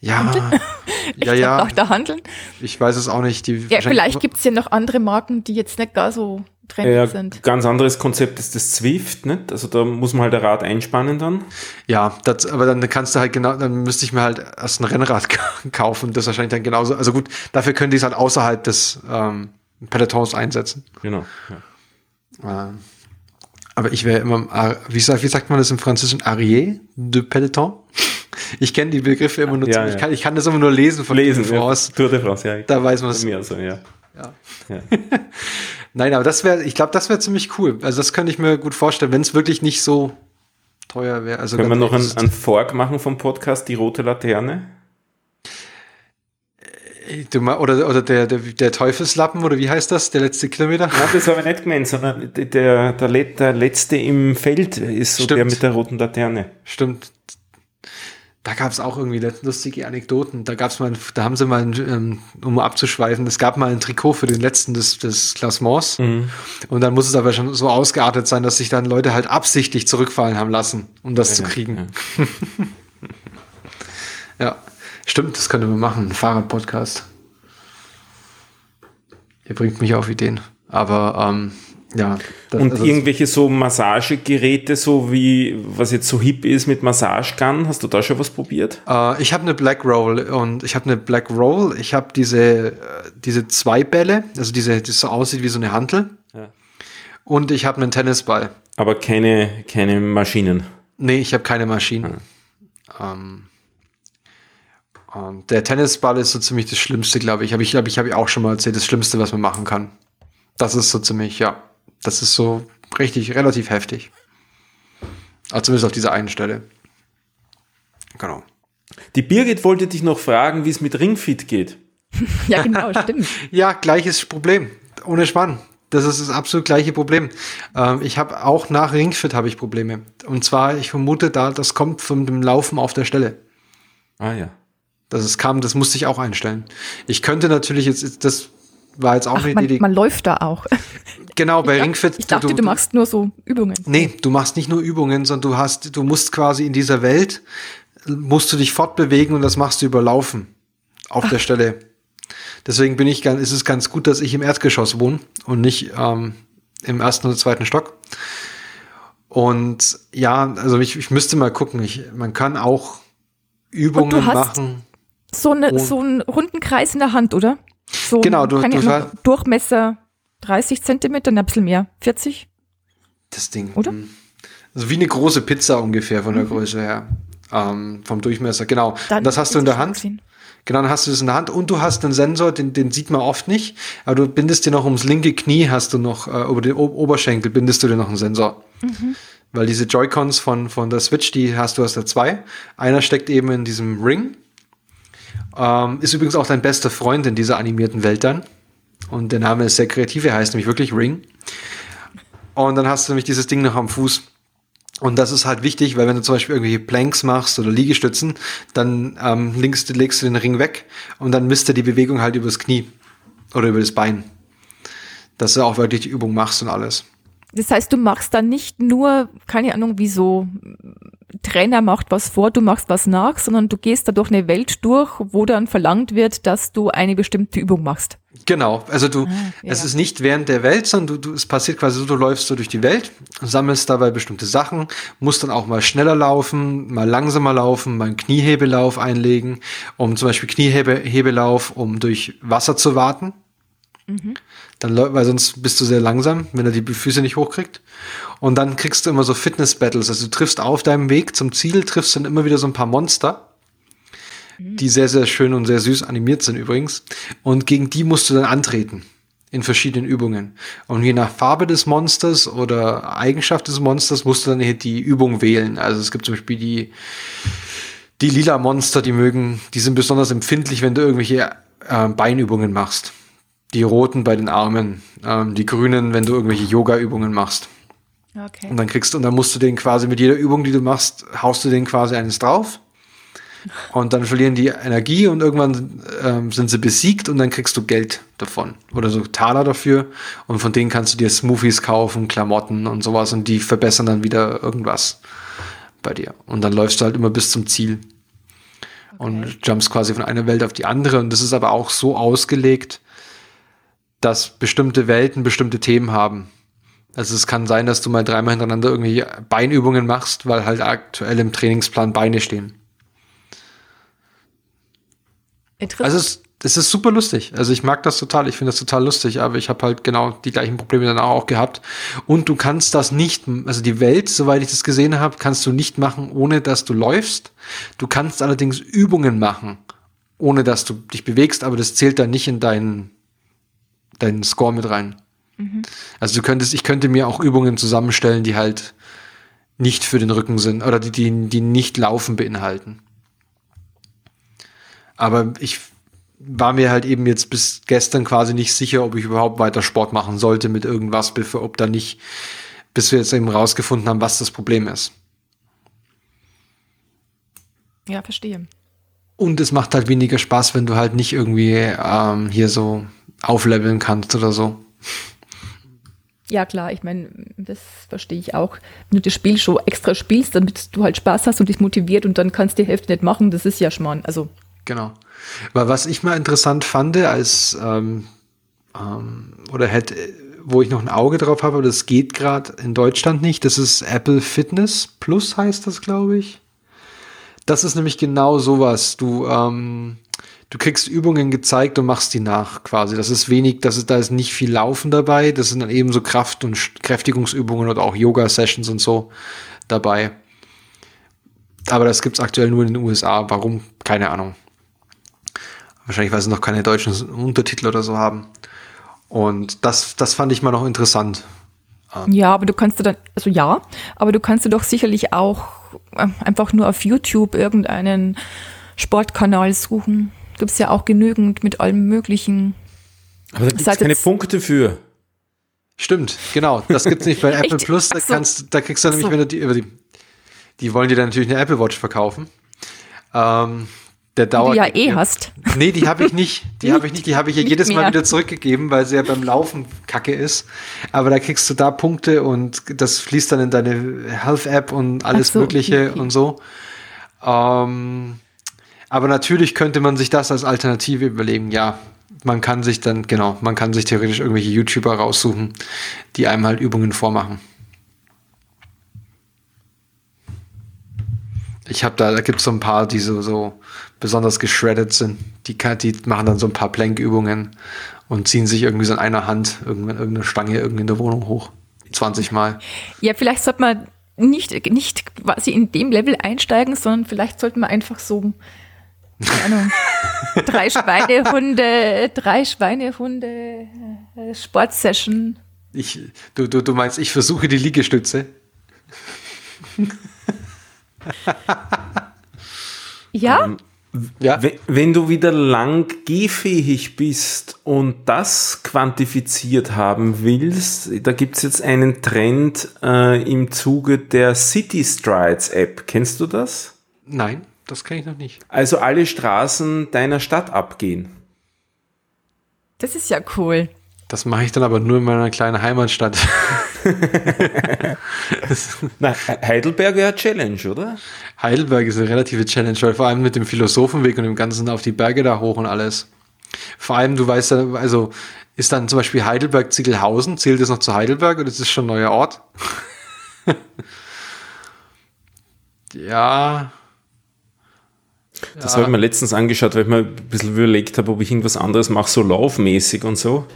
Ja, ja, ja, Nach der Handeln. ich weiß es auch nicht. Die Ja, vielleicht gibt's ja noch andere Marken, die jetzt nicht gar so trendig Ja, sind. ganz anderes Konzept ist das Zwift, nicht? Also da muss man halt ein Rad einspannen dann. Ja, das, aber dann kannst du halt genau, dann müsste ich mir halt erst ein Rennrad kaufen, das wahrscheinlich dann genauso, also gut, dafür können die es halt außerhalb des ähm, Pelotons einsetzen. Genau. Ja. Ähm, aber ich wäre immer, Ar- wie sagt, wie sagt man das im Französischen? Arrière de Peloton? Ich kenne die Begriffe immer nur, Ja, zu, ich, ja. kann, ich kann das immer nur lesen von Lesen, Tour de France. Ja. Tour de France, ja. Da weiß man es. Mir also, ja. Ja. ja. Nein, aber das wäre, ich glaube, das wäre ziemlich cool. Also das könnte ich mir gut vorstellen, wenn es wirklich nicht so teuer wäre. Also Können wir noch einen, einen Fork machen vom Podcast, die rote Laterne? du, ma- oder oder der, der, der Teufelslappen, oder wie heißt das? Der letzte Kilometer? Nein, das habe ich nicht gemeint, sondern der, der, der letzte im Feld ist so Stimmt. der mit der roten Laterne. Stimmt. Da gab es auch irgendwie lustige Anekdoten. Da gab's mal, da haben sie mal, ein, ähm, um abzuschweifen, es gab mal ein Trikot für den letzten des, des Klassements. Mhm. Und dann muss es aber schon so ausgeartet sein, dass sich dann Leute halt absichtlich zurückfallen haben lassen, um das zu Ja, kriegen. ja. Ja. Stimmt, das könnte man machen. Ein Fahrrad-Podcast. Ihr bringt mich auf Ideen. Aber ähm, Ja. das- Und also- irgendwelche so Massagegeräte, so wie, was jetzt so hip ist mit Massagegun, hast du da schon was probiert? Äh, ich habe eine Black Roll und ich habe eine Black Roll. Ich habe diese, äh, diese zwei Bälle, also diese, die so aussieht wie so eine Hantel. Ja. Und ich habe einen Tennisball. Aber keine, keine Maschinen. Nee, ich habe keine Maschinen. Ähm, und der Tennisball ist so ziemlich das Schlimmste, glaube ich. Habe ich, glaube ich, habe ich auch schon mal erzählt, das Schlimmste, was man machen kann. Das ist so ziemlich, ja. Das ist so richtig, relativ heftig. Also zumindest auf dieser einen Stelle. Genau. Die Birgit wollte dich noch fragen, wie es mit Ringfit geht. Ja, genau, stimmt. Ja, gleiches Problem. Ohne Spann. Das ist das absolut gleiche Problem. Ähm, ich habe auch nach Ringfit habe ich Probleme. Und zwar, ich vermute, da das kommt von dem Laufen auf der Stelle. Ah ja. Das ist kam, das musste ich auch einstellen. Ich könnte natürlich jetzt, das war jetzt auch Ach, eine man, Idee. man läuft da auch. genau, bei Ich, Ringfit. ich dachte, du, machst nur so Übungen. Nee, du machst nicht nur Übungen, sondern du hast, du musst quasi in dieser Welt, musst du dich fortbewegen und das machst du über Laufen auf der Stelle. Deswegen bin ich ganz, ist es ganz gut, dass ich im Erdgeschoss wohne und nicht ähm, im ersten oder zweiten Stock. Und ja, also ich, ich müsste mal gucken. Ich, man kann auch Übungen machen. So, eine, so einen runden Kreis in der Hand, oder? So, Genau, du- du war- Durchmesser 30 Zentimeter, ein bisschen mehr. 40? Das Ding. Oder? hm. Also wie eine große Pizza ungefähr von der Größe her. Ähm, vom Durchmesser, genau. Dann das hast du in der Hand. gesehen. Genau, dann hast du das in der Hand und du hast einen Sensor, den, den sieht man oft nicht, aber du bindest dir noch ums linke Knie, hast du noch, äh, über den o Oberschenkel bindest du dir noch einen Sensor. Weil diese Joy-Cons von, von der Switch, die hast du hast da zwei. Einer steckt eben in diesem Ring. Ähm, ist übrigens auch dein bester Freund in dieser animierten Welt dann. Und der Name ist sehr kreativ, er heißt nämlich wirklich Ring. Und dann hast du nämlich dieses Ding noch am Fuß. Und das ist halt wichtig, weil wenn du zum Beispiel irgendwelche Planks machst oder Liegestützen, dann ähm, links legst du den Ring weg und dann misst er die Bewegung halt übers Knie oder über das Bein. Dass du auch wirklich die Übung machst und alles. Das heißt, du machst dann nicht nur, keine Ahnung, wie so Trainer macht was vor, du machst was nach, sondern du gehst da durch eine Welt durch, wo dann verlangt wird, dass du eine bestimmte Übung machst. Genau, also du, Ah, ja. es ist nicht während der Welt, sondern du, du, es passiert quasi so, du läufst so durch die Welt, sammelst dabei bestimmte Sachen, musst dann auch mal schneller laufen, mal langsamer laufen, mal einen Kniehebelauf einlegen, um zum Beispiel Kniehebelauf, um durch Wasser zu warten. Dann, weil sonst bist du sehr langsam, wenn er die Füße nicht hochkriegt. Und dann kriegst du immer so Fitness-Battles. Also du triffst auf deinem Weg zum Ziel, triffst dann immer wieder so ein paar Monster, die sehr, sehr schön und sehr süß animiert sind übrigens. Und gegen die musst du dann antreten. In verschiedenen Übungen. Und je nach Farbe des Monsters oder Eigenschaft des Monsters musst du dann hier die Übung wählen. Also es gibt zum Beispiel die, die lila Monster, die mögen, die sind besonders empfindlich, wenn du irgendwelche äh, Beinübungen machst. Die roten bei den Armen, ähm, die grünen, wenn du irgendwelche Yoga-Übungen machst. Okay. Und dann kriegst und dann musst du den quasi mit jeder Übung, die du machst, haust du den quasi eines drauf. Und dann verlieren die Energie und irgendwann ähm, sind sie besiegt und dann kriegst du Geld davon. Oder so Taler dafür. Und von denen kannst du dir Smoothies kaufen, Klamotten und sowas und die verbessern dann wieder irgendwas bei dir. Und dann läufst du halt immer bis zum Ziel. Und jumpst quasi von einer Welt auf die andere. Und das ist aber auch so ausgelegt, dass bestimmte Welten bestimmte Themen haben. Also es kann sein, dass du mal dreimal hintereinander irgendwelche Beinübungen machst, weil halt aktuell im Trainingsplan Beine stehen. Interessant. Also es, es ist super lustig. Also ich mag das total, ich finde das total lustig, aber ich habe halt genau die gleichen Probleme dann auch gehabt. Und du kannst das nicht, also die Welt, soweit ich das gesehen habe, kannst du nicht machen, ohne dass du läufst. Du kannst allerdings Übungen machen, ohne dass du dich bewegst, aber das zählt dann nicht in deinen, deinen Score mit rein. Also du könntest, ich könnte mir auch Übungen zusammenstellen, die halt nicht für den Rücken sind oder die, die, die nicht Laufen beinhalten. Aber ich war mir halt eben jetzt bis gestern quasi nicht sicher, ob ich überhaupt weiter Sport machen sollte mit irgendwas, bevor, ob da nicht, bis wir jetzt eben rausgefunden haben, was das Problem ist. ja, verstehe. Und es macht halt weniger Spaß, wenn du halt nicht irgendwie ähm, hier so aufleveln kannst oder so. Ja, klar, ich meine, das verstehe ich auch. Wenn du das Spiel schon extra spielst, damit du halt Spaß hast und dich motiviert und dann kannst du die Hälfte nicht machen, das ist ja Schmarrn. Also, Genau. Weil was ich mal interessant fand, als ähm, ähm, oder hätte, wo ich noch ein Auge drauf habe, aber das geht gerade in Deutschland nicht. Das ist Apple Fitness Plus heißt das, glaube ich. Das ist nämlich genau sowas. Du, ähm, du kriegst Übungen gezeigt und machst die nach quasi. Das ist wenig, das ist, da ist nicht viel Laufen dabei. Das sind dann eben so Kraft- und Kräftigungsübungen oder auch Yoga-Sessions und so dabei. Aber das gibt's aktuell nur in den USA. Warum? Keine Ahnung. Wahrscheinlich, weil sie noch keine deutschen Untertitel oder so haben. Und das, das fand ich mal noch interessant. Ja, aber du kannst du dann, also ja, aber du kannst du doch sicherlich auch einfach nur auf YouTube irgendeinen Sportkanal suchen. Gibt's ja auch genügend mit allem Möglichen. Aber da gibt es keine jetzt- Punkte für. Stimmt, genau. Das gibt's nicht bei Apple Echt? Plus. Da so. kannst, da kriegst du nämlich, so. wenn du die über die, die wollen dir dann natürlich eine Apple Watch verkaufen. Ähm, der Die du dauert. ja eh hast. Nee, die habe ich nicht. Die habe ich nicht. Die habe ich ja jedes Mal mehr. wieder zurückgegeben, weil sie ja beim Laufen kacke ist. Aber da kriegst du da Punkte und das fließt dann in deine Health-App und alles so, Mögliche okay. und so. Ähm, aber natürlich könnte man sich das als Alternative überlegen. Ja, man kann sich dann, genau, man kann sich theoretisch irgendwelche YouTuber raussuchen, die einem halt Übungen vormachen. Ich habe da, da gibt es so ein paar, die so, so besonders geschreddet sind. Die, kann- die machen dann so ein paar Plankübungen und ziehen sich irgendwie so in einer Hand irgendwann irgendeine Stange irgendwie in der Wohnung hoch. 20 Mal. Ja, vielleicht sollte man nicht, nicht quasi in dem Level einsteigen, sondern vielleicht sollte man einfach so, keine Ahnung, drei Schweinehunde, drei Schweinehunde äh, Sportsession. Ich, du, du, du meinst, ich versuche die Liegestütze. Ja, Ja, We- Wenn du wieder lang gehfähig bist und das quantifiziert haben willst, da gibt es jetzt einen Trend äh, im Zuge der City Strides App. Kennst du das? nein, das kann ich noch nicht. Also alle Straßen deiner Stadt abgehen. das ist ja cool. Das mache ich dann aber nur in meiner kleinen Heimatstadt. Na, Heidelberg wäre eine Challenge, oder? Heidelberg ist eine relative Challenge, weil vor allem mit dem Philosophenweg und dem Ganzen auf die Berge da hoch und alles. Vor allem, du weißt ja, also ist dann zum Beispiel Heidelberg-Ziegelhausen, zählt das noch zu Heidelberg oder ist das schon ein neuer Ort? ja. Das habe ich mir letztens angeschaut, weil ich mir ein bisschen überlegt habe, ob ich irgendwas anderes mache, so laufmäßig und so.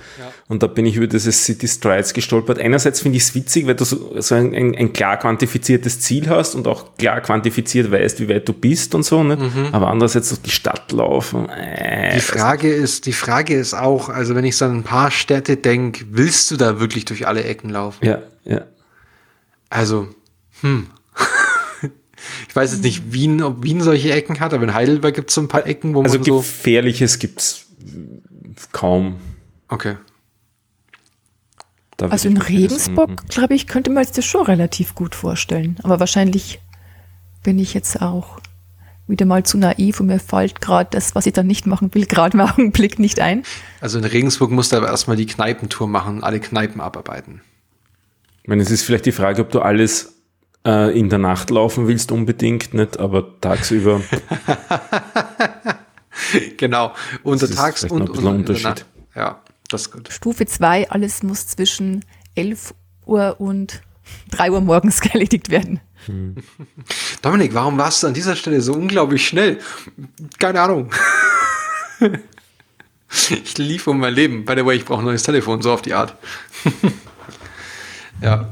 Und da bin ich über dieses City Strides gestolpert. Einerseits finde ich es witzig, weil du so, so ein, ein, ein klar quantifiziertes Ziel hast und auch klar quantifiziert weißt, wie weit du bist und so. Nicht? Aber andererseits durch die Stadt laufen. Äh, Die Frage ist, die Frage ist auch, also wenn ich so an ein paar Städte denke, willst du da wirklich durch alle Ecken laufen? ja, ja. Also, hm. ich weiß jetzt nicht, Wien, ob Wien solche Ecken hat, aber in Heidelberg gibt es so ein paar Ecken, wo Also man so. gefährliches gibt's kaum. Okay. Da Also in Regensburg, glaube ich, könnte man sich das schon relativ gut vorstellen. Aber wahrscheinlich bin ich jetzt auch wieder mal zu naiv und mir fällt gerade das, was ich dann nicht machen will, gerade im Augenblick nicht ein. Also in Regensburg musst du aber erstmal die Kneipentour machen, alle Kneipen abarbeiten. Ich meine, es ist vielleicht die Frage, ob du alles äh, in der Nacht laufen willst unbedingt, nicht, aber tagsüber genau. Untertags und, und Unterschied. Nacht. Ja, das ist gut. Stufe 2, alles muss zwischen 11 Uhr und 3 Uhr morgens erledigt werden. Dominik, warum warst du an dieser Stelle so unglaublich schnell? Keine Ahnung. ich lief um mein Leben. By the way, ich brauche ein neues Telefon, so auf die Art. ja.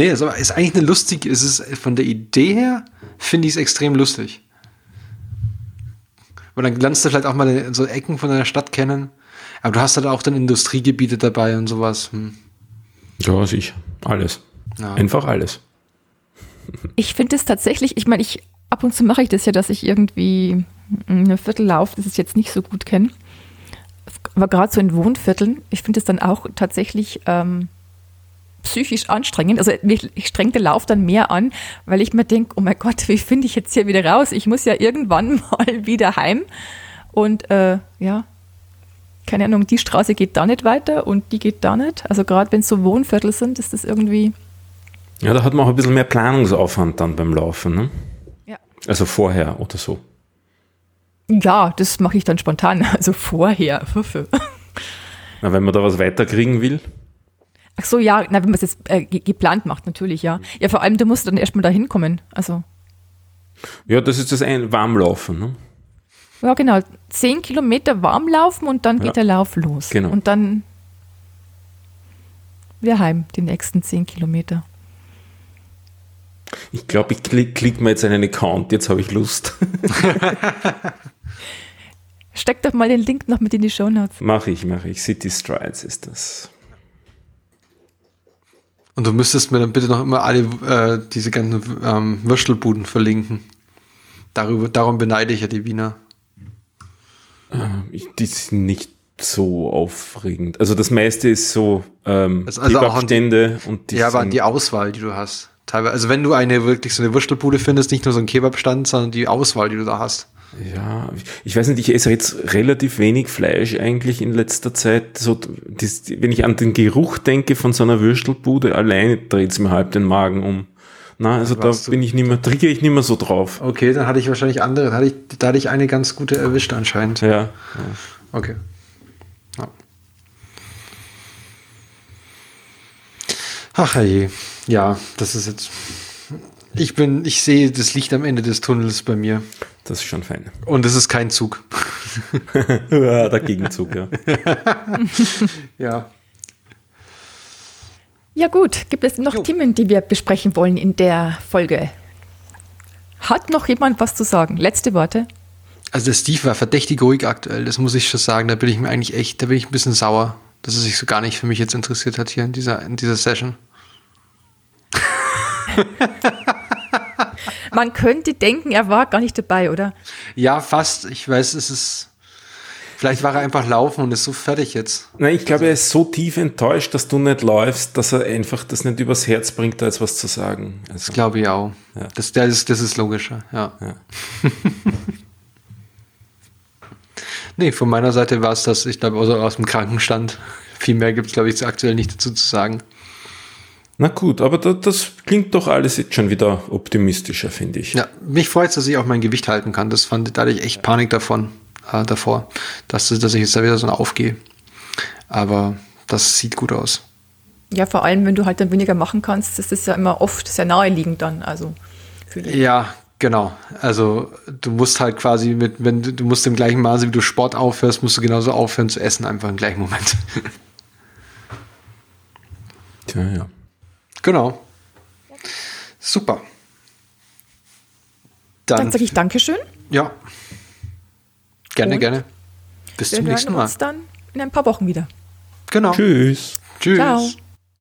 Nee, ist, aber- ist eigentlich eine lustige, ist es von der Idee her, finde ich es extrem lustig. Weil dann lernst du vielleicht auch mal so Ecken von deiner Stadt kennen. Aber du hast halt auch dann Industriegebiete dabei und sowas. Hm. Ja, sicher. Alles. Ja. Einfach alles. Ich finde es tatsächlich, ich meine, ich ab und zu mache ich das ja, dass ich irgendwie eine Viertel laufe, das ich jetzt nicht so gut kenne. Aber gerade so in Wohnvierteln, ich finde es dann auch tatsächlich ähm, psychisch anstrengend. Also mich ich strengt der Lauf dann mehr an, weil ich mir denke, oh mein Gott, wie finde ich jetzt hier wieder raus? Ich muss ja irgendwann mal wieder heim. Und äh, ja, keine Ahnung, die Straße geht da nicht weiter und die geht da nicht. Also gerade wenn es so Wohnviertel sind, ist das irgendwie. Ja, da hat man auch ein bisschen mehr Planungsaufwand dann beim Laufen. Ne? Ja. Also vorher oder so. Ja, das mache ich dann spontan, also vorher. Na, wenn man da was weiterkriegen will. Ach so, ja, na, wenn man es jetzt äh, ge- geplant macht, natürlich, ja. Ja, vor allem, du musst dann erstmal da hinkommen. Also, Ja, das ist das ein Warmlaufen. Ne? ja, genau. Zehn Kilometer warm laufen und dann geht Ja. der Lauf los. Genau. Und dann wieder heim, die nächsten zehn Kilometer. Ich glaube, ich klick, klick mir jetzt einen Account, jetzt habe ich Lust. Steck doch mal den Link noch mit in die Shownotes. mache ich, mache ich. City Strides ist das. Und du müsstest mir dann bitte noch immer alle äh, diese ganzen ähm, Würstelbuden verlinken. Darüber, darum beneide ich ja die Wiener. Ich, die sind nicht so aufregend. Also das meiste ist so ähm, Also- also die- und die ja, aber die Auswahl, die du hast. Teilweise, also wenn du eine wirklich so eine Würstelbude findest, nicht nur so ein Kebabstand, sondern die Auswahl, die du da hast. ja, ich weiß nicht, ich esse jetzt relativ wenig Fleisch eigentlich in letzter Zeit. So, das, wenn ich an den Geruch denke von so einer Würstelbude, alleine dreht es mir halb den Magen um. Na, also da bin ich nicht mehr, triggere ich nicht mehr so drauf. Okay, dann hatte ich wahrscheinlich andere. Da hatte ich, da hatte ich eine ganz gute erwischt anscheinend. Ja, Okay. Ja. Ach je. Ja, das ist jetzt. Ich bin, ich sehe das Licht am Ende des Tunnels bei mir. das ist schon fein. Und es ist kein Zug. ja, der Gegenzug, ja. Ja. Ja gut, gibt es noch Themen, die wir besprechen wollen in der Folge? Hat noch jemand was zu sagen? Letzte Worte? Also der Steve war verdächtig ruhig aktuell, das muss ich schon sagen. Da bin ich mir eigentlich echt, da bin ich ein bisschen sauer, dass er sich so gar nicht für mich jetzt interessiert hat hier in dieser, in dieser Session. Man könnte denken, er war gar nicht dabei, oder? Ja, fast. Ich weiß, es ist. Vielleicht war er einfach laufen und ist so fertig jetzt. Nein, ich glaube, er ist so tief enttäuscht, dass du nicht läufst, dass er einfach das nicht übers Herz bringt, da jetzt was zu sagen. Also, Das glaube ich auch. Ja. Das, das, ist, das ist logischer, ja. Ja. nee, von meiner Seite war es das, ich glaube, außer aus dem Krankenstand. Viel mehr gibt es, glaube ich, aktuell nicht dazu zu sagen. Na gut, aber da, das klingt doch alles jetzt schon wieder optimistischer, finde ich. Ja, mich freut es, dass ich auch mein Gewicht halten kann. Das fand, da hatte ich echt Panik davon, äh, davor, dass, dass ich jetzt da wieder so aufgehe. Aber das sieht gut aus. Ja, vor allem, wenn du halt dann weniger machen kannst, das ist ja immer oft sehr naheliegend dann. Also. Ja, genau. Also du musst halt quasi mit, wenn du, du musst im gleichen Maße, wie du Sport aufhörst, musst du genauso aufhören zu essen, einfach im gleichen Moment. Tja, ja. Genau. Super. Dann Dann, sage ich Dankeschön. ja. Gerne, Und gerne. Bis Wir zum hören nächsten Mal. uns dann in ein paar Wochen wieder. Genau. Tschüss. Tschüss. Ciao.